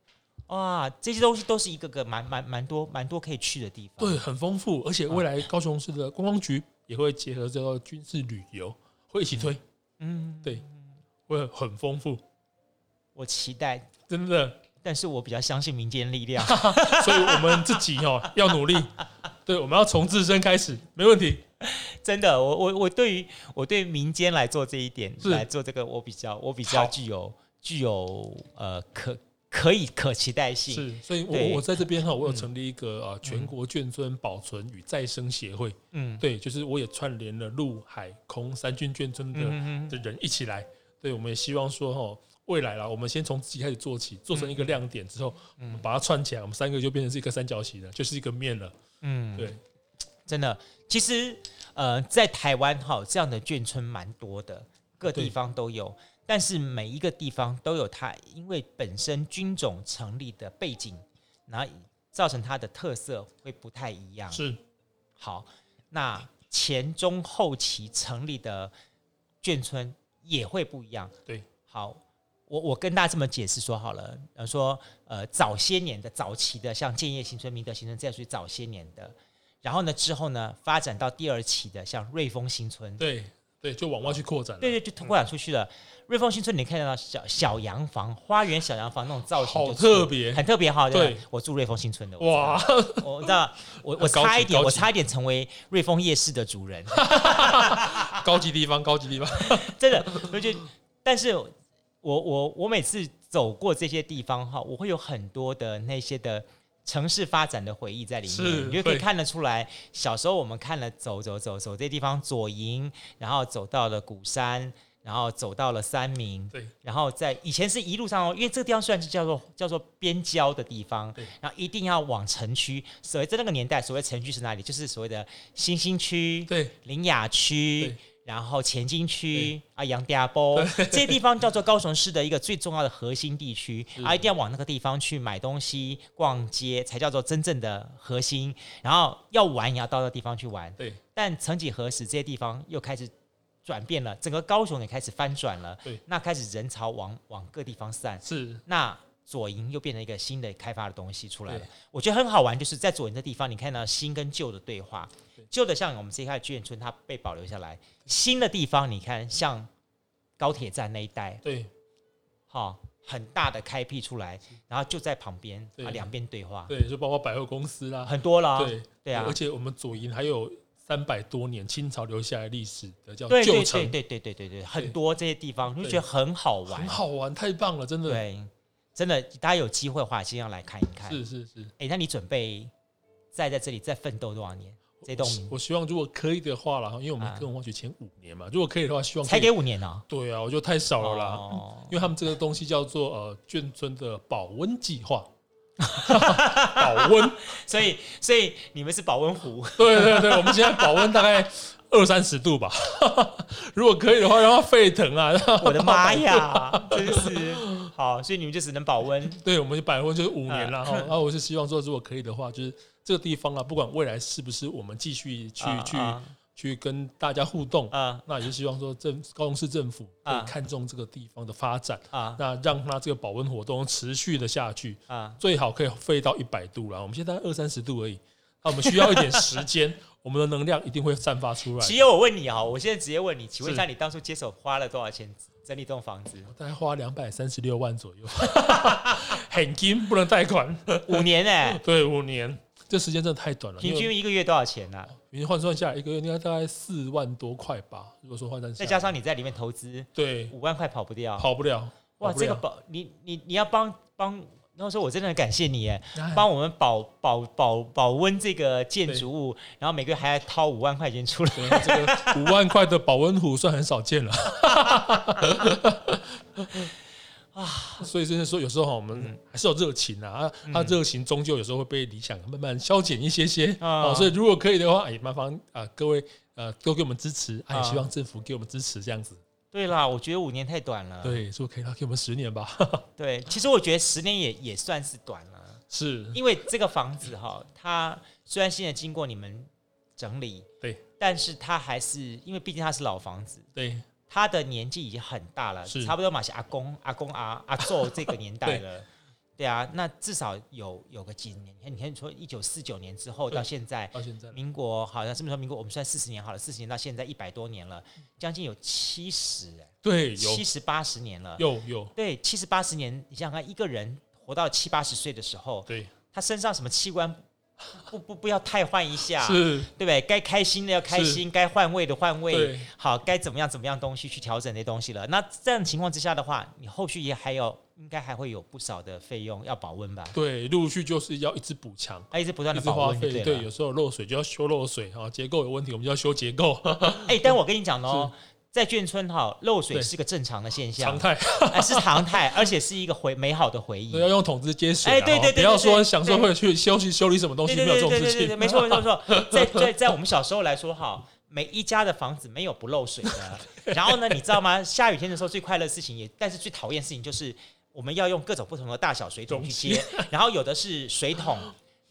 哇，这些东西都是一个个蛮蛮蛮多蛮多可以去的地方。对，很丰富，而且未来高雄市的观光局也会结合这个军事旅游，会一起推，嗯，对，会很丰富，我期待，真的。但是我比较相信民间力量。所以我们自己哦要努力，对，我们要从自身开始，没问题。真的，我我我对于我对于民间来做这一点，来做这个，我比较我比较具有具有呃可可以可期待性。是，所以我我在这边哈，我有成立一个啊全国眷村保存与再生协会，嗯，对，就是我也串联了陆海空三军眷村的嗯的人一起来，对，我们也希望说哈，未来啦，我们先从自己开始做起，做成一个亮点之后，我们把它串起来，我们三个就变成是一个三角形了，就是一个面了，嗯，对，真的，其实呃，在台湾哈这样的眷村蛮多的，各地方都有。但是每一个地方都有它，因为本身军种成立的背景，然后造成它的特色会不太一样。是，好，那前中后期成立的眷村也会不一样。对，好。我我跟大家这么解释说好了，呃，说呃早些年的早期的像建业新村、明德新村，这样属于早些年的。然后呢之后呢发展到第二期的像瑞丰新村，对对，就往外去扩展，对对，就拓展出去了。嗯、瑞丰新村你看到小小洋房、花园小洋房那种造型就，好特别，很特别哈。对，对。我住瑞丰新村的，哇，我知道，我我差一点，我差一点成为瑞丰夜市的主人，高级地方，高级地方，真的，我觉得，但是。我我我每次走过这些地方哈，我会有很多的那些的城市发展的回忆在里面，你就可以看得出来，小时候我们看了走走走走这些地方，左营，然后走到了鼓山，然后走到了三明，对，然后在以前是一路上哦，因为这个地方虽然是叫做叫做边郊的地方，对，然后一定要往城区，所谓在那个年代，所谓城区是哪里？就是所谓的新兴区，对，苓雅区。然后前金区啊，杨家坡这些地方叫做高雄市的一个最重要的核心地区，啊，一定要往那个地方去买东西、逛街，才叫做真正的核心。然后要玩也要到那个地方去玩。对。但曾几何时，这些地方又开始转变了，整个高雄也开始翻转了。对。那开始人潮往往各地方散。是。那左营又变成一个新的开发的东西出来了。我觉得很好玩，就是在左营的地方，你看到新跟旧的对话。旧的像我们这一块眷村，它被保留下来。新的地方，你看像高铁站那一带，对，好，很大的开辟出来，然后就在旁边，啊，两边对话，对，就包括百货公司啦，很多啦，对，对啊，而且我们左营还有三百多年清朝留下来历史的叫旧城，对对对对对对，很多这些地方就觉得很好玩，很好玩，太棒了，真的，对，真的，大家有机会的话，先要来看一看，是是是，哎，那你准备再在这里再奋斗多少年？这栋，我希望如果可以的话了，因为我们跟文化局签五年嘛，如果可以的话，希望才给五年呢？对啊，我觉得太少了啦，因为他们这个东西叫做呃眷村的保温计划，保温，所以所以你们是保温壶，对对对，我们现在保温大概二三十度吧，如果可以的话，让它沸腾啊！我的妈呀，真是。好，所以你们就只能保温，对，我们就保温就是五年了哈，然后我是希望说，如果可以的话，就是。这个地方啊，不管未来是不是我们继续去、uh, uh, 去去跟大家互动啊，uh, 那也是希望说政高雄市政府可以看中这个地方的发展啊，uh, 那让它这个保温活动持续的下去啊，uh, 最好可以沸到一百度了。我们现在二三十度而已，那我们需要一点时间，我们的能量一定会散发出来。其实我问你啊，我现在直接问你，请问一下，你当初接手花了多少钱整理这栋房子？大概花两百三十六万左右，很金，不能贷款，五年哎、欸，对，五年。这时间真的太短了。平均一个月多少钱呢、啊？平均换算下来，一个月应该大概四万多块吧。如果说换算，再加上你在里面投资，对，五万块跑不掉，跑不了。哇，这个保你你你要帮帮，那时候我真的很感谢你耶，帮我们保保保保温这个建筑物，然后每个月还要掏五万块钱出来。这个五万块的保温壶算很少见了。啊，所以真的说，有时候哈，我们还是有热情啊，嗯、啊，他热情终究有时候会被理想慢慢消减一些些啊、哦。所以如果可以的话，也，麻烦啊，各位呃，多给我们支持，啊，也希望政府给我们支持，这样子。对啦，我觉得五年太短了。对，如果可以，那给我们十年吧。对，其实我觉得十年也也算是短了，是因为这个房子哈，它虽然现在经过你们整理，对，但是它还是因为毕竟它是老房子，对。它的年纪已经很大了，差不多嘛，是阿公、阿公、阿阿祖这个年代了。对，啊，那至少有有个几年。你看，你看，说一九四九年之后到现在，到现在，民国好像是不是说民国？我们算四十年好了，四十年到现在一百多年了，将近有七十哎，对，七十八十年了，有有，对，七十八十年，你想想看，一个人活到七八十岁的时候，对，他身上什么器官？不不不要太换一下，是对不对？该开心的要开心，该换位的换位，好，该怎么样怎么样东西去调整那东西了。那这样情况之下的话，你后续也还有应该还会有不少的费用要保温吧？对，陆续就是要一直补强，啊，一直不断的保温，对对，有时候漏水就要修漏水啊，结构有问题我们就要修结构。哎，但我跟你讲哦。在眷村哈，漏水是个正常的现象，常态，是常态，而且是一个回美好的回忆。要用桶子接水，哎，对对对，不要说想说会去修去修理什么东西，没有这种事情。没错没错没错，在在在我们小时候来说哈，每一家的房子没有不漏水的。然后呢，你知道吗？下雨天的时候最快乐的事情也，但是最讨厌的事情就是我们要用各种不同的大小水桶去接。然后有的是水桶，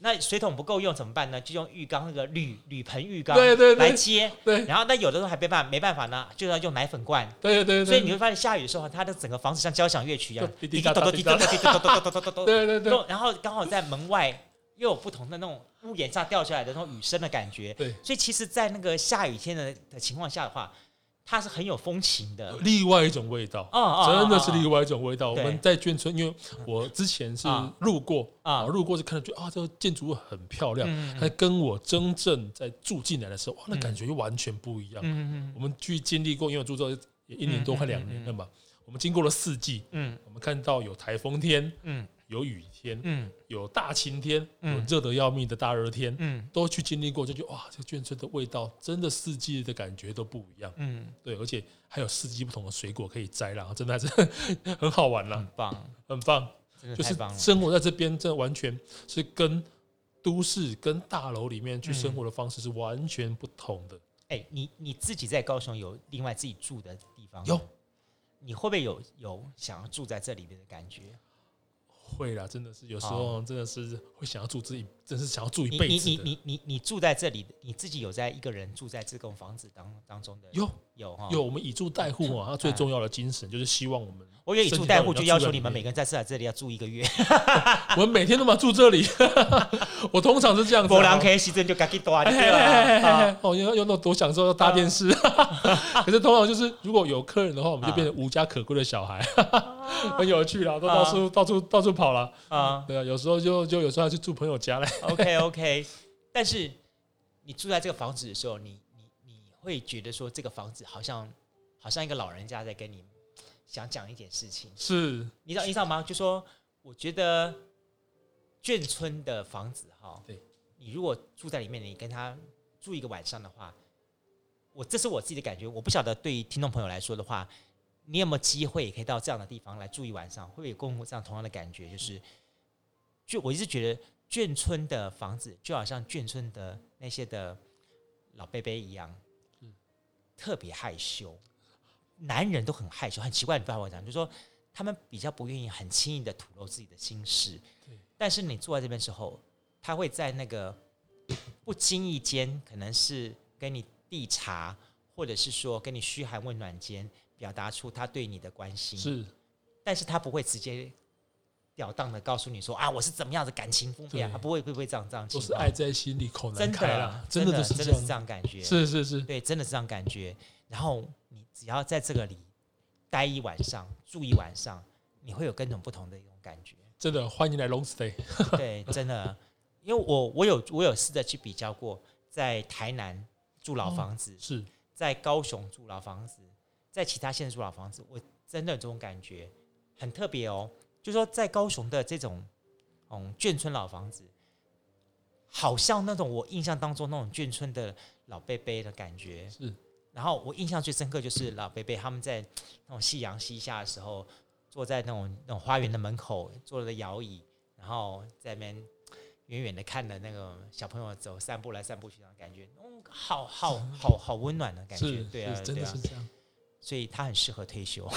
那水桶不够用怎么办呢？就用浴缸那个铝铝盆浴缸对对来接。对，然后那有的时候还没办法没办法呢，就要用奶粉罐。对对对。所以你会发现下雨的时候，它的整个房子像交响乐曲一样，滴滴答答滴滴答答滴滴答答滴滴答答。对对对。然后刚好在门外。又有不同的那种屋檐下掉下来的那种雨声的感觉，对，所以其实，在那个下雨天的的情况下的话，它是很有风情的，另外一种味道，真的是另外一种味道。我们在眷村，因为我之前是路过啊，路过就看到觉得啊，这个建筑物很漂亮，它跟我真正在住进来的时候，哇，那感觉又完全不一样。我们去经历过，因为我住这也一年多快两年了嘛，我们经过了四季，嗯，我们看到有台风天，嗯。有雨天，嗯，有大晴天，嗯，有热得要命的大热天，嗯，都去经历过，就觉得哇，这个眷村的味道真的四季的感觉都不一样，嗯，对，而且还有四季不同的水果可以摘，然后真的还是 很好玩啦，很棒，很棒，就是生活在这边，这完全是跟都市、跟大楼里面去生活的方式是完全不同的。哎，你你自己在高雄有另外自己住的地方？有，你会不会有有想要住在这里面的感觉？会啦，真的是有时候真的是会想要住自己，真是想要住一辈子。你你你你你住在这里，你自己有在一个人住在这栋房子当当中的？有有有，我们以住代护啊，它最重要的精神就是希望我们。我以为以住代护就要求你们每个人在这这里要住一个月。我们每天都嘛住这里，我通常是这样子。波浪可以洗，就赶紧多哦，要要那多享受，要大电视。可是通常就是如果有客人的话，我们就变成无家可归的小孩，很有趣啦，都到处到处到处跑了啊。对啊，有时候就就有时候要去住朋友家嘞。OK OK，但是你住在这个房子的时候，你你你会觉得说这个房子好像好像一个老人家在跟你。想讲一点事情，是你知道你知道吗？就说我觉得眷村的房子哈，对，你如果住在里面，你跟他住一个晚上的话，我这是我自己的感觉，我不晓得对于听众朋友来说的话，你有没有机会也可以到这样的地方来住一晚上，会不会有跟我这样同样的感觉？就是，就我一直觉得眷村的房子就好像眷村的那些的老伯伯一样，特别害羞。男人都很害羞，很奇怪。你不要我讲，就是说他们比较不愿意很轻易的吐露自己的心事。对。但是你坐在这边之后，他会在那个 不经意间，可能是跟你递茶，或者是说跟你嘘寒问暖间，表达出他对你的关心。是。但是他不会直接了当的告诉你说啊，我是怎么样的感情丰沛啊，他不会不会这样这样。都是爱在心里口难开了，真的真的是这样感觉。是是是，对，真的是这样感觉。然后你只要在这个里待一晚上，住一晚上，你会有各种不同的一种感觉。真的，欢迎来 long stay。对，真的，因为我我有我有试着去比较过，在台南住老房子，哦、是在高雄住老房子，在其他县住老房子，我真的有这种感觉很特别哦。就是说在高雄的这种嗯眷村老房子，好像那种我印象当中那种眷村的老伯伯的感觉是。然后我印象最深刻就是老伯伯他们在那种夕阳西下的时候，坐在那种那种花园的门口，坐着摇椅，然后在那边远远的看着那个小朋友走散步来散步去，那种感觉，嗯，好好好好温暖的感觉，对啊，真的是这样。所以他很适合退休，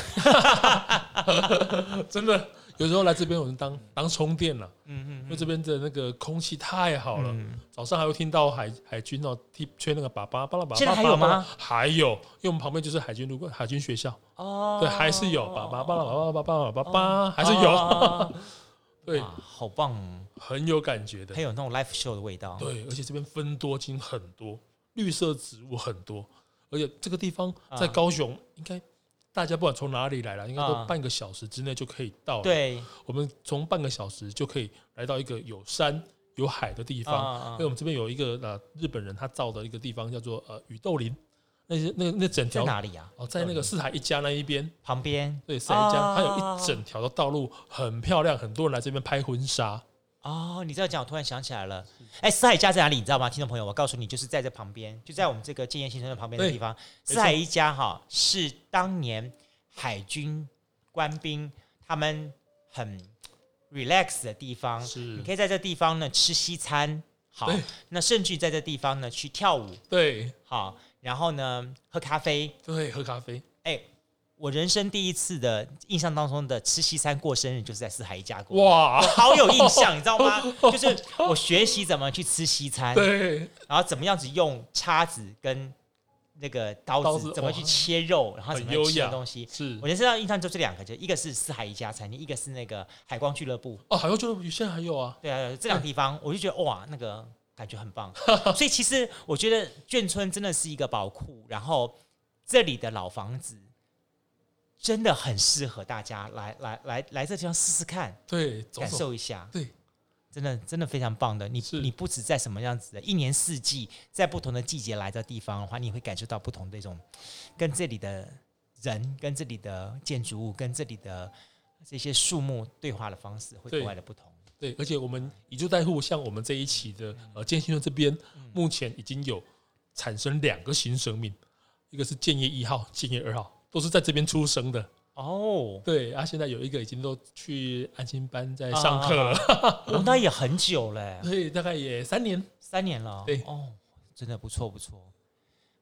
真的。有时候来这边，我们当当充电了，嗯嗯，因为这边的那个空气太好了，早上还会听到海海军哦，踢吹那个粑粑，巴拉粑粑。现在还有吗？还有，因为我们旁边就是海军路过海军学校。哦，对，还是有粑粑，巴拉粑粑，巴拉粑粑，还是有，对，好棒，很有感觉的，还有那种 live show 的味道，对，而且这边分多金很多，绿色植物很多，而且这个地方在高雄应该。大家不管从哪里来了，应该都半个小时之内就可以到。对，我们从半个小时就可以来到一个有山有海的地方。因为我们这边有一个呃日本人他造的一个地方叫做呃宇豆林，那些那那整条哪里啊？哦，在那个四海一家那一边旁边。对，四海一家，它有一整条的道路很漂亮，很多人来这边拍婚纱。哦，你这样讲，我突然想起来了。哎，四海一家在哪里？你知道吗？听众朋友，我告诉你，就是在这旁边，就在我们这个建业新村的旁边的地方。四海一家哈，是当年海军官兵他们很 relax 的地方。是，你可以在这地方呢吃西餐。好，那甚至在这地方呢去跳舞。对，好，然后呢，喝咖啡，对，喝咖啡。哎，我人生第一次的印象当中的吃西餐过生日，就是在四海一家过。哇，好有印象，你知道吗？就是我学习怎么去吃西餐，对，然后怎么样子用叉子跟那个刀子，怎么去切肉，然后怎么样吃的东西。是我人生印象就这两个，就一个是四海一家餐厅，一个是那个海光俱乐部。哦，海光俱乐部现在还有啊？对啊，这两个地方我就觉得哇，那个。感觉很棒，所以其实我觉得眷村真的是一个宝库，然后这里的老房子真的很适合大家来来来来这地方试试看，对，感受一下，对，真的真的非常棒的。你你不止在什么样子的，一年四季在不同的季节来这地方的话，你会感受到不同的一种跟这里的人、跟这里的建筑物、跟这里的这些树木对话的方式会格外的不同。对，而且我们以住代户，像我们这一期的呃建新的这边，目前已经有产生两个新生命，一个是建业一号、建业二号，都是在这边出生的哦。对，啊，现在有一个已经都去安心班在上课了，哦，那也很久了，对，大概也三年，三年了，对，哦，真的不错不错。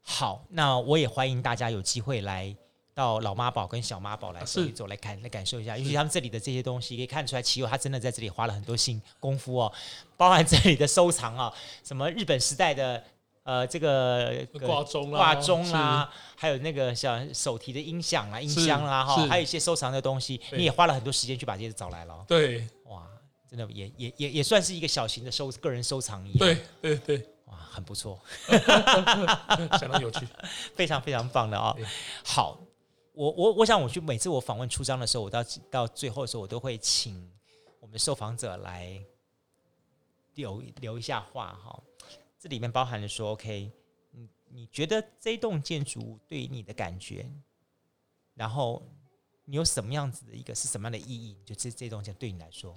好，那我也欢迎大家有机会来。到老妈宝跟小妈宝来走一走，来看来感受一下，尤其他们这里的这些东西，可以看出来，奇友他真的在这里花了很多心功夫哦，包含这里的收藏啊，什么日本时代的呃这个挂钟挂钟啊，还有那个像手提的音响啊、音箱啦哈，还有一些收藏的东西，你也花了很多时间去把这些找来了。对，哇，真的也也也也算是一个小型的收个人收藏一样。对对对，哇，很不错，相当有趣，非常非常棒的哦。好。我我我想，我去每次我访问出张的时候，我到到最后的时候，我都会请我们的受访者来留留一下话哈。这里面包含了说，OK，你你觉得这栋建筑物对于你的感觉，然后你有什么样子的一个是什么样的意义？就这这栋建对你来说，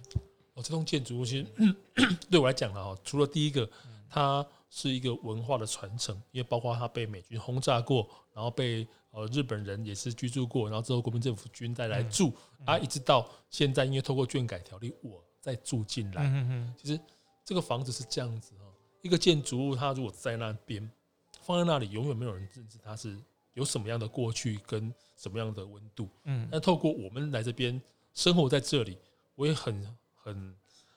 哦，这栋建筑物其实 对我来讲呢，哈，除了第一个，它是一个文化的传承，因为包括它被美军轰炸过，然后被。呃，日本人也是居住过，然后之后国民政府军再来住，嗯嗯、啊，一直到现在，因为透过眷改条例，我再住进来。嗯嗯、其实这个房子是这样子哈，一个建筑物，它如果在那边放在那里，永远没有人认知它是有什么样的过去跟什么样的温度。嗯，那透过我们来这边生活在这里，我也很很。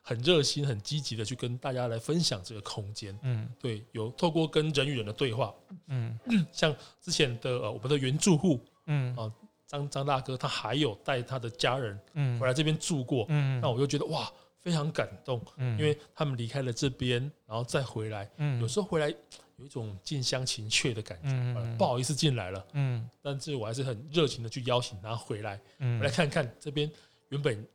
很热心、很积极的去跟大家来分享这个空间。嗯，对，有透过跟人与人的对话。嗯，像之前的呃，我们的原住户，嗯啊，张张大哥，他还有带他的家人，嗯，回来这边住过。嗯，那我就觉得哇，非常感动。嗯，因为他们离开了这边，然后再回来。嗯，有时候回来有一种近乡情怯的感觉。嗯，不好意思进来了。嗯，但是我还是很热情的去邀请他回来。嗯，来看看这边原本。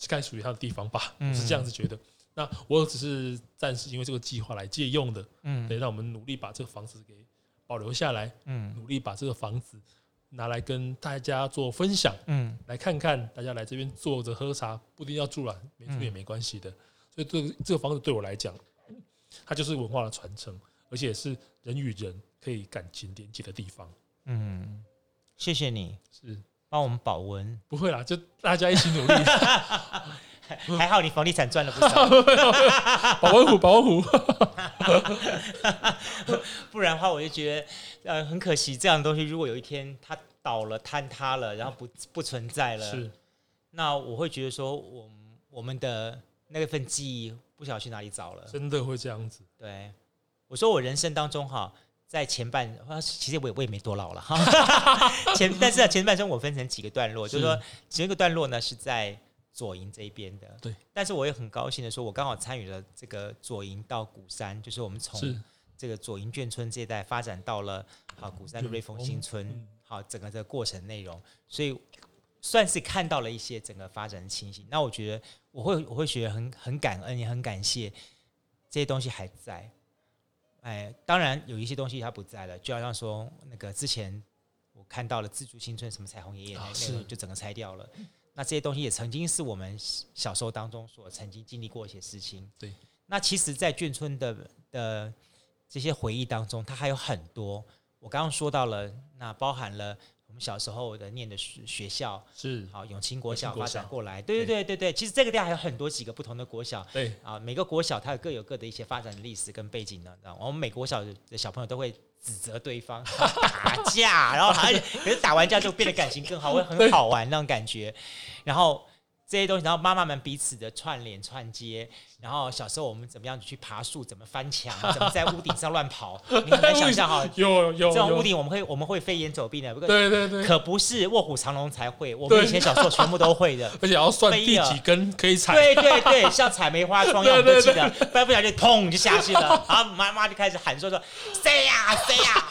是该属于他的地方吧，我是这样子觉得。嗯、那我只是暂时因为这个计划来借用的，嗯，得让我们努力把这个房子给保留下来，嗯，努力把这个房子拿来跟大家做分享，嗯，来看看大家来这边坐着喝茶，不一定要住了，没住也没关系的。所以这个这个房子对我来讲，它就是文化的传承，而且是人与人可以感情连接的地方。嗯，谢谢你，是。帮我们保温，不会啦，就大家一起努力。还好你房地产赚了不少，保温壶，保温壶。不然的话，我就觉得呃很可惜，这样的东西如果有一天它倒了、坍塌了，然后不不存在了，是，那我会觉得说，我我们的那份记忆不晓得去哪里找了，真的会这样子。对，我说我人生当中哈。在前半，其实我也我也没多老了哈。前，但是前半生我分成几个段落，是就是说，前一个段落呢是在左营这一边的。对。但是我也很高兴的说，我刚好参与了这个左营到鼓山，就是我们从这个左营眷村这一带发展到了好鼓山的瑞丰新村，好整个这个过程内容，所以算是看到了一些整个发展的情形。那我觉得我会我会觉得很很感恩，也很感谢这些东西还在。哎，当然有一些东西它不在了，就好像说那个之前我看到了自助新村什么彩虹爷爷那那个就整个拆掉了。那这些东西也曾经是我们小时候当中所曾经经历过一些事情。对，那其实，在眷村的的这些回忆当中，它还有很多。我刚刚说到了，那包含了我们小时候的念的学学校是好永清国小发展过来，对对对对对。其实这个地方还有很多几个不同的国小，对啊，每个国小它有各有各的一些发展的历史跟背景呢。我们每国小的小朋友都会指责对方 打架，然后而且可是打完架之后变得感情更好，会很好玩那种感觉，然后。这些东西，然后妈妈们彼此的串联串接，然后小时候我们怎么样去爬树，怎么翻墙，怎么在屋顶上乱跑，你很难想象哈。有有，有。这种屋顶我们会我们会飞檐走壁的，不过对对对，可不是卧虎藏龙才会，我们以前小时候全部都会的，而且要算第几根可以踩。对对对，像采梅花桩一样，我都记得，不然不小心砰就下去了，然后妈妈就开始喊说说谁呀谁呀。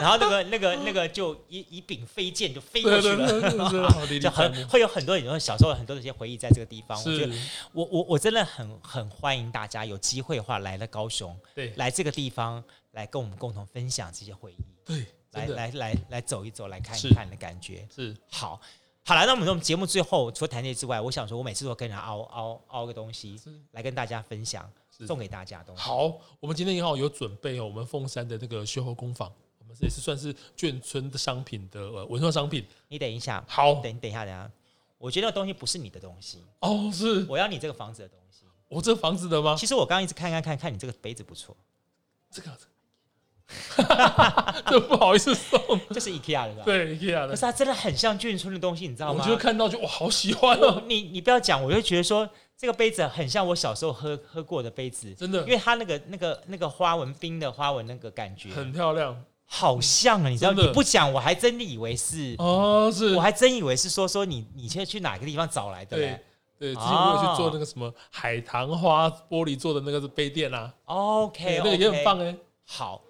然后那个、那个、那个就一一柄飞剑就飞过去了，就很会有很多人小时候很多的一些回忆在这个地方。我觉得我我我真的很很欢迎大家有机会的话来了高雄，对，来这个地方来跟我们共同分享这些回忆，对，来来来来走一走，来看一看的感觉是好。好了，那我们我们节目最后除了谈这些之外，我想说我每次都跟人凹凹凹个东西来跟大家分享，送给大家东西。好，我们今天也好有准备哦，我们凤山的那个修后工坊。这也是算是眷村的商品的文创商品。你等一下，好，等等一下，等一下，我觉得那个东西不是你的东西哦，是我要你这个房子的东西。我这个房子的吗？其实我刚刚一直看看看看你这个杯子不错，这个，这不好意思送，这是 IKEA 的吧？对，IKEA 的。可是它真的很像眷村的东西，你知道吗？我就看到就哇，好喜欢哦。你你不要讲，我就觉得说这个杯子很像我小时候喝喝过的杯子，真的，因为它那个那个那个花纹冰的花纹那个感觉很漂亮。好像啊，你知道？你不讲，我还真的以为是哦，是，我还真以为是说说你，你现在去哪个地方找来的？对对，之前我有去做那个什么海棠花玻璃做的那个杯垫啊。OK，那个也很棒哎。好，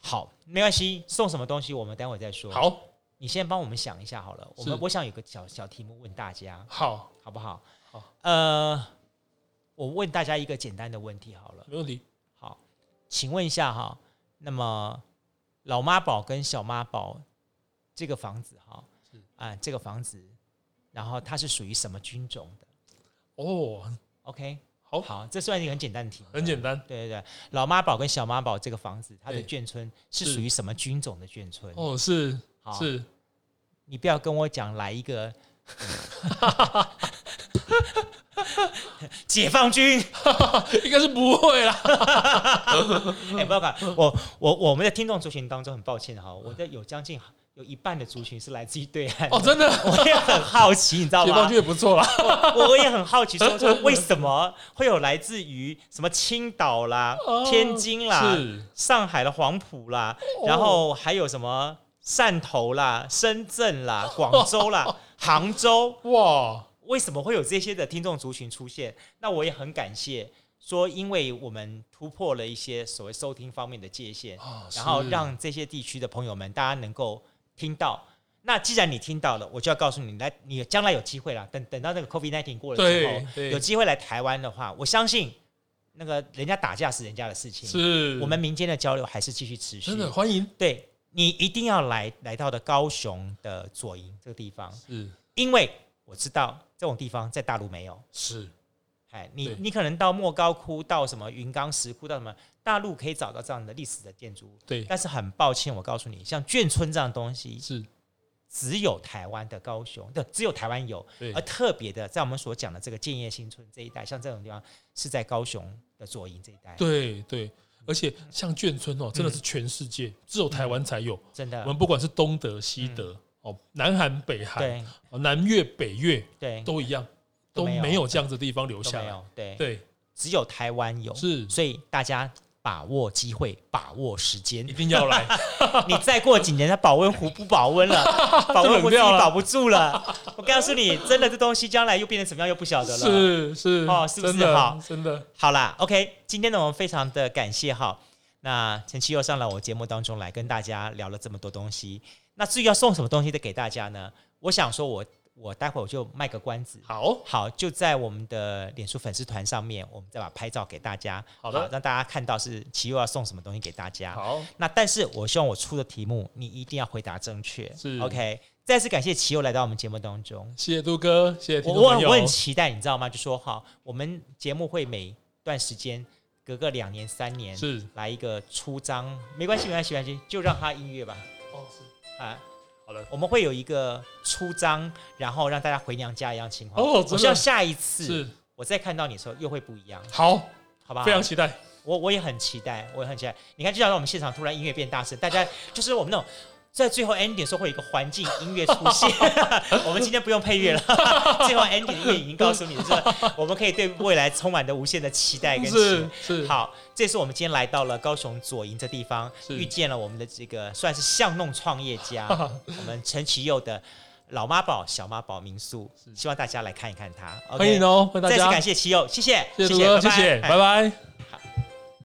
好，没关系，送什么东西我们待会再说。好，你先帮我们想一下好了。我们我想有个小小题目问大家，好，好不好？好，呃，我问大家一个简单的问题好了。没问题。好，请问一下哈，那么。老妈宝跟小妈宝这个房子哈，啊，这个房子，然后它是属于什么军种的？哦，OK，好，好，这算一个很简单的题目，很简单。对对对，老妈宝跟小妈宝这个房子，它的眷村是属于什么军种的眷村？哦，是，好，是，你不要跟我讲来一个。解放军 应该是不会啦。哎，不要看我，我我们的听众族群当中，很抱歉哈，我的有将近有一半的族群是来自于对岸。哦，真的，我也很好奇，你知道吗？解放军也不错啦。我我也很好奇，说说为什么会有来自于什么青岛啦、天津啦、上海的黄埔啦，然后还有什么汕头啦、深圳啦、广州啦、杭州哇。为什么会有这些的听众族群出现？那我也很感谢，说因为我们突破了一些所谓收听方面的界限，哦、然后让这些地区的朋友们大家能够听到。那既然你听到了，我就要告诉你，来，你将来有机会了。等等到那个 COVID-19 过了之后，有机会来台湾的话，我相信那个人家打架是人家的事情，是我们民间的交流还是继续持续。真的欢迎，对你一定要来来到的高雄的左营这个地方，是因为我知道。这种地方在大陆没有，是，哎，你你可能到莫高窟，到什么云冈石窟，到什么大陆可以找到这样的历史的建筑物，对。但是很抱歉，我告诉你，像眷村这样东西是只有台湾的高雄，对，只有台湾有，而特别的，在我们所讲的这个建业新村这一带，像这种地方是在高雄的左营这一带，对对。而且像眷村哦，真的是全世界只有台湾才有，真的。我们不管是东德西德。哦，南韩、北韩，哦，南越、北越，对，都一样，都没有。这样子的地方留下来，对。对，只有台湾有，是，所以大家把握机会，把握时间，一定要来。你再过几年，它保温壶不保温了，保温壶自己保不住了。我告诉你，真的这东西将来又变成什么样，又不晓得了。是是。哦，是不是？好？真的。好啦，OK，今天呢，我们非常的感谢哈，那陈七又上了我节目当中来跟大家聊了这么多东西。那至于要送什么东西的给大家呢？我想说我，我我待会儿我就卖个关子，好。好就在我们的脸书粉丝团上面，我们再把拍照给大家，好的，好让大家看到是奇佑要送什么东西给大家。好，那但是我希望我出的题目你一定要回答正确，是。OK。再次感谢奇佑来到我们节目当中，谢谢杜哥，谢谢我我我很期待，你知道吗？就说哈，我们节目会每段时间隔个两年三年是。来一个出张，没关系没关系没关系，就让他音乐吧。哦，是啊。好了，我们会有一个出张，然后让大家回娘家一样情况。哦我希望下一次是我再看到你的时候又会不一样，好，好吧？非常期待。我我也很期待，我也很期待。你看，就像让我们现场突然音乐变大声，大家就是我们那种在最后 ending 的时候会有一个环境音乐出现。我们今天不用配乐了，最后 ending 的音乐已经告诉你，是我们可以对未来充满着无限的期待跟期是是，好，这是我们今天来到了高雄左营这地方，遇见了我们的这个算是巷弄创业家，我们陈其佑的老妈宝小妈宝民宿，希望大家来看一看他。欢迎哦，再次感谢奇佑，谢谢，谢谢谢谢，拜拜拜。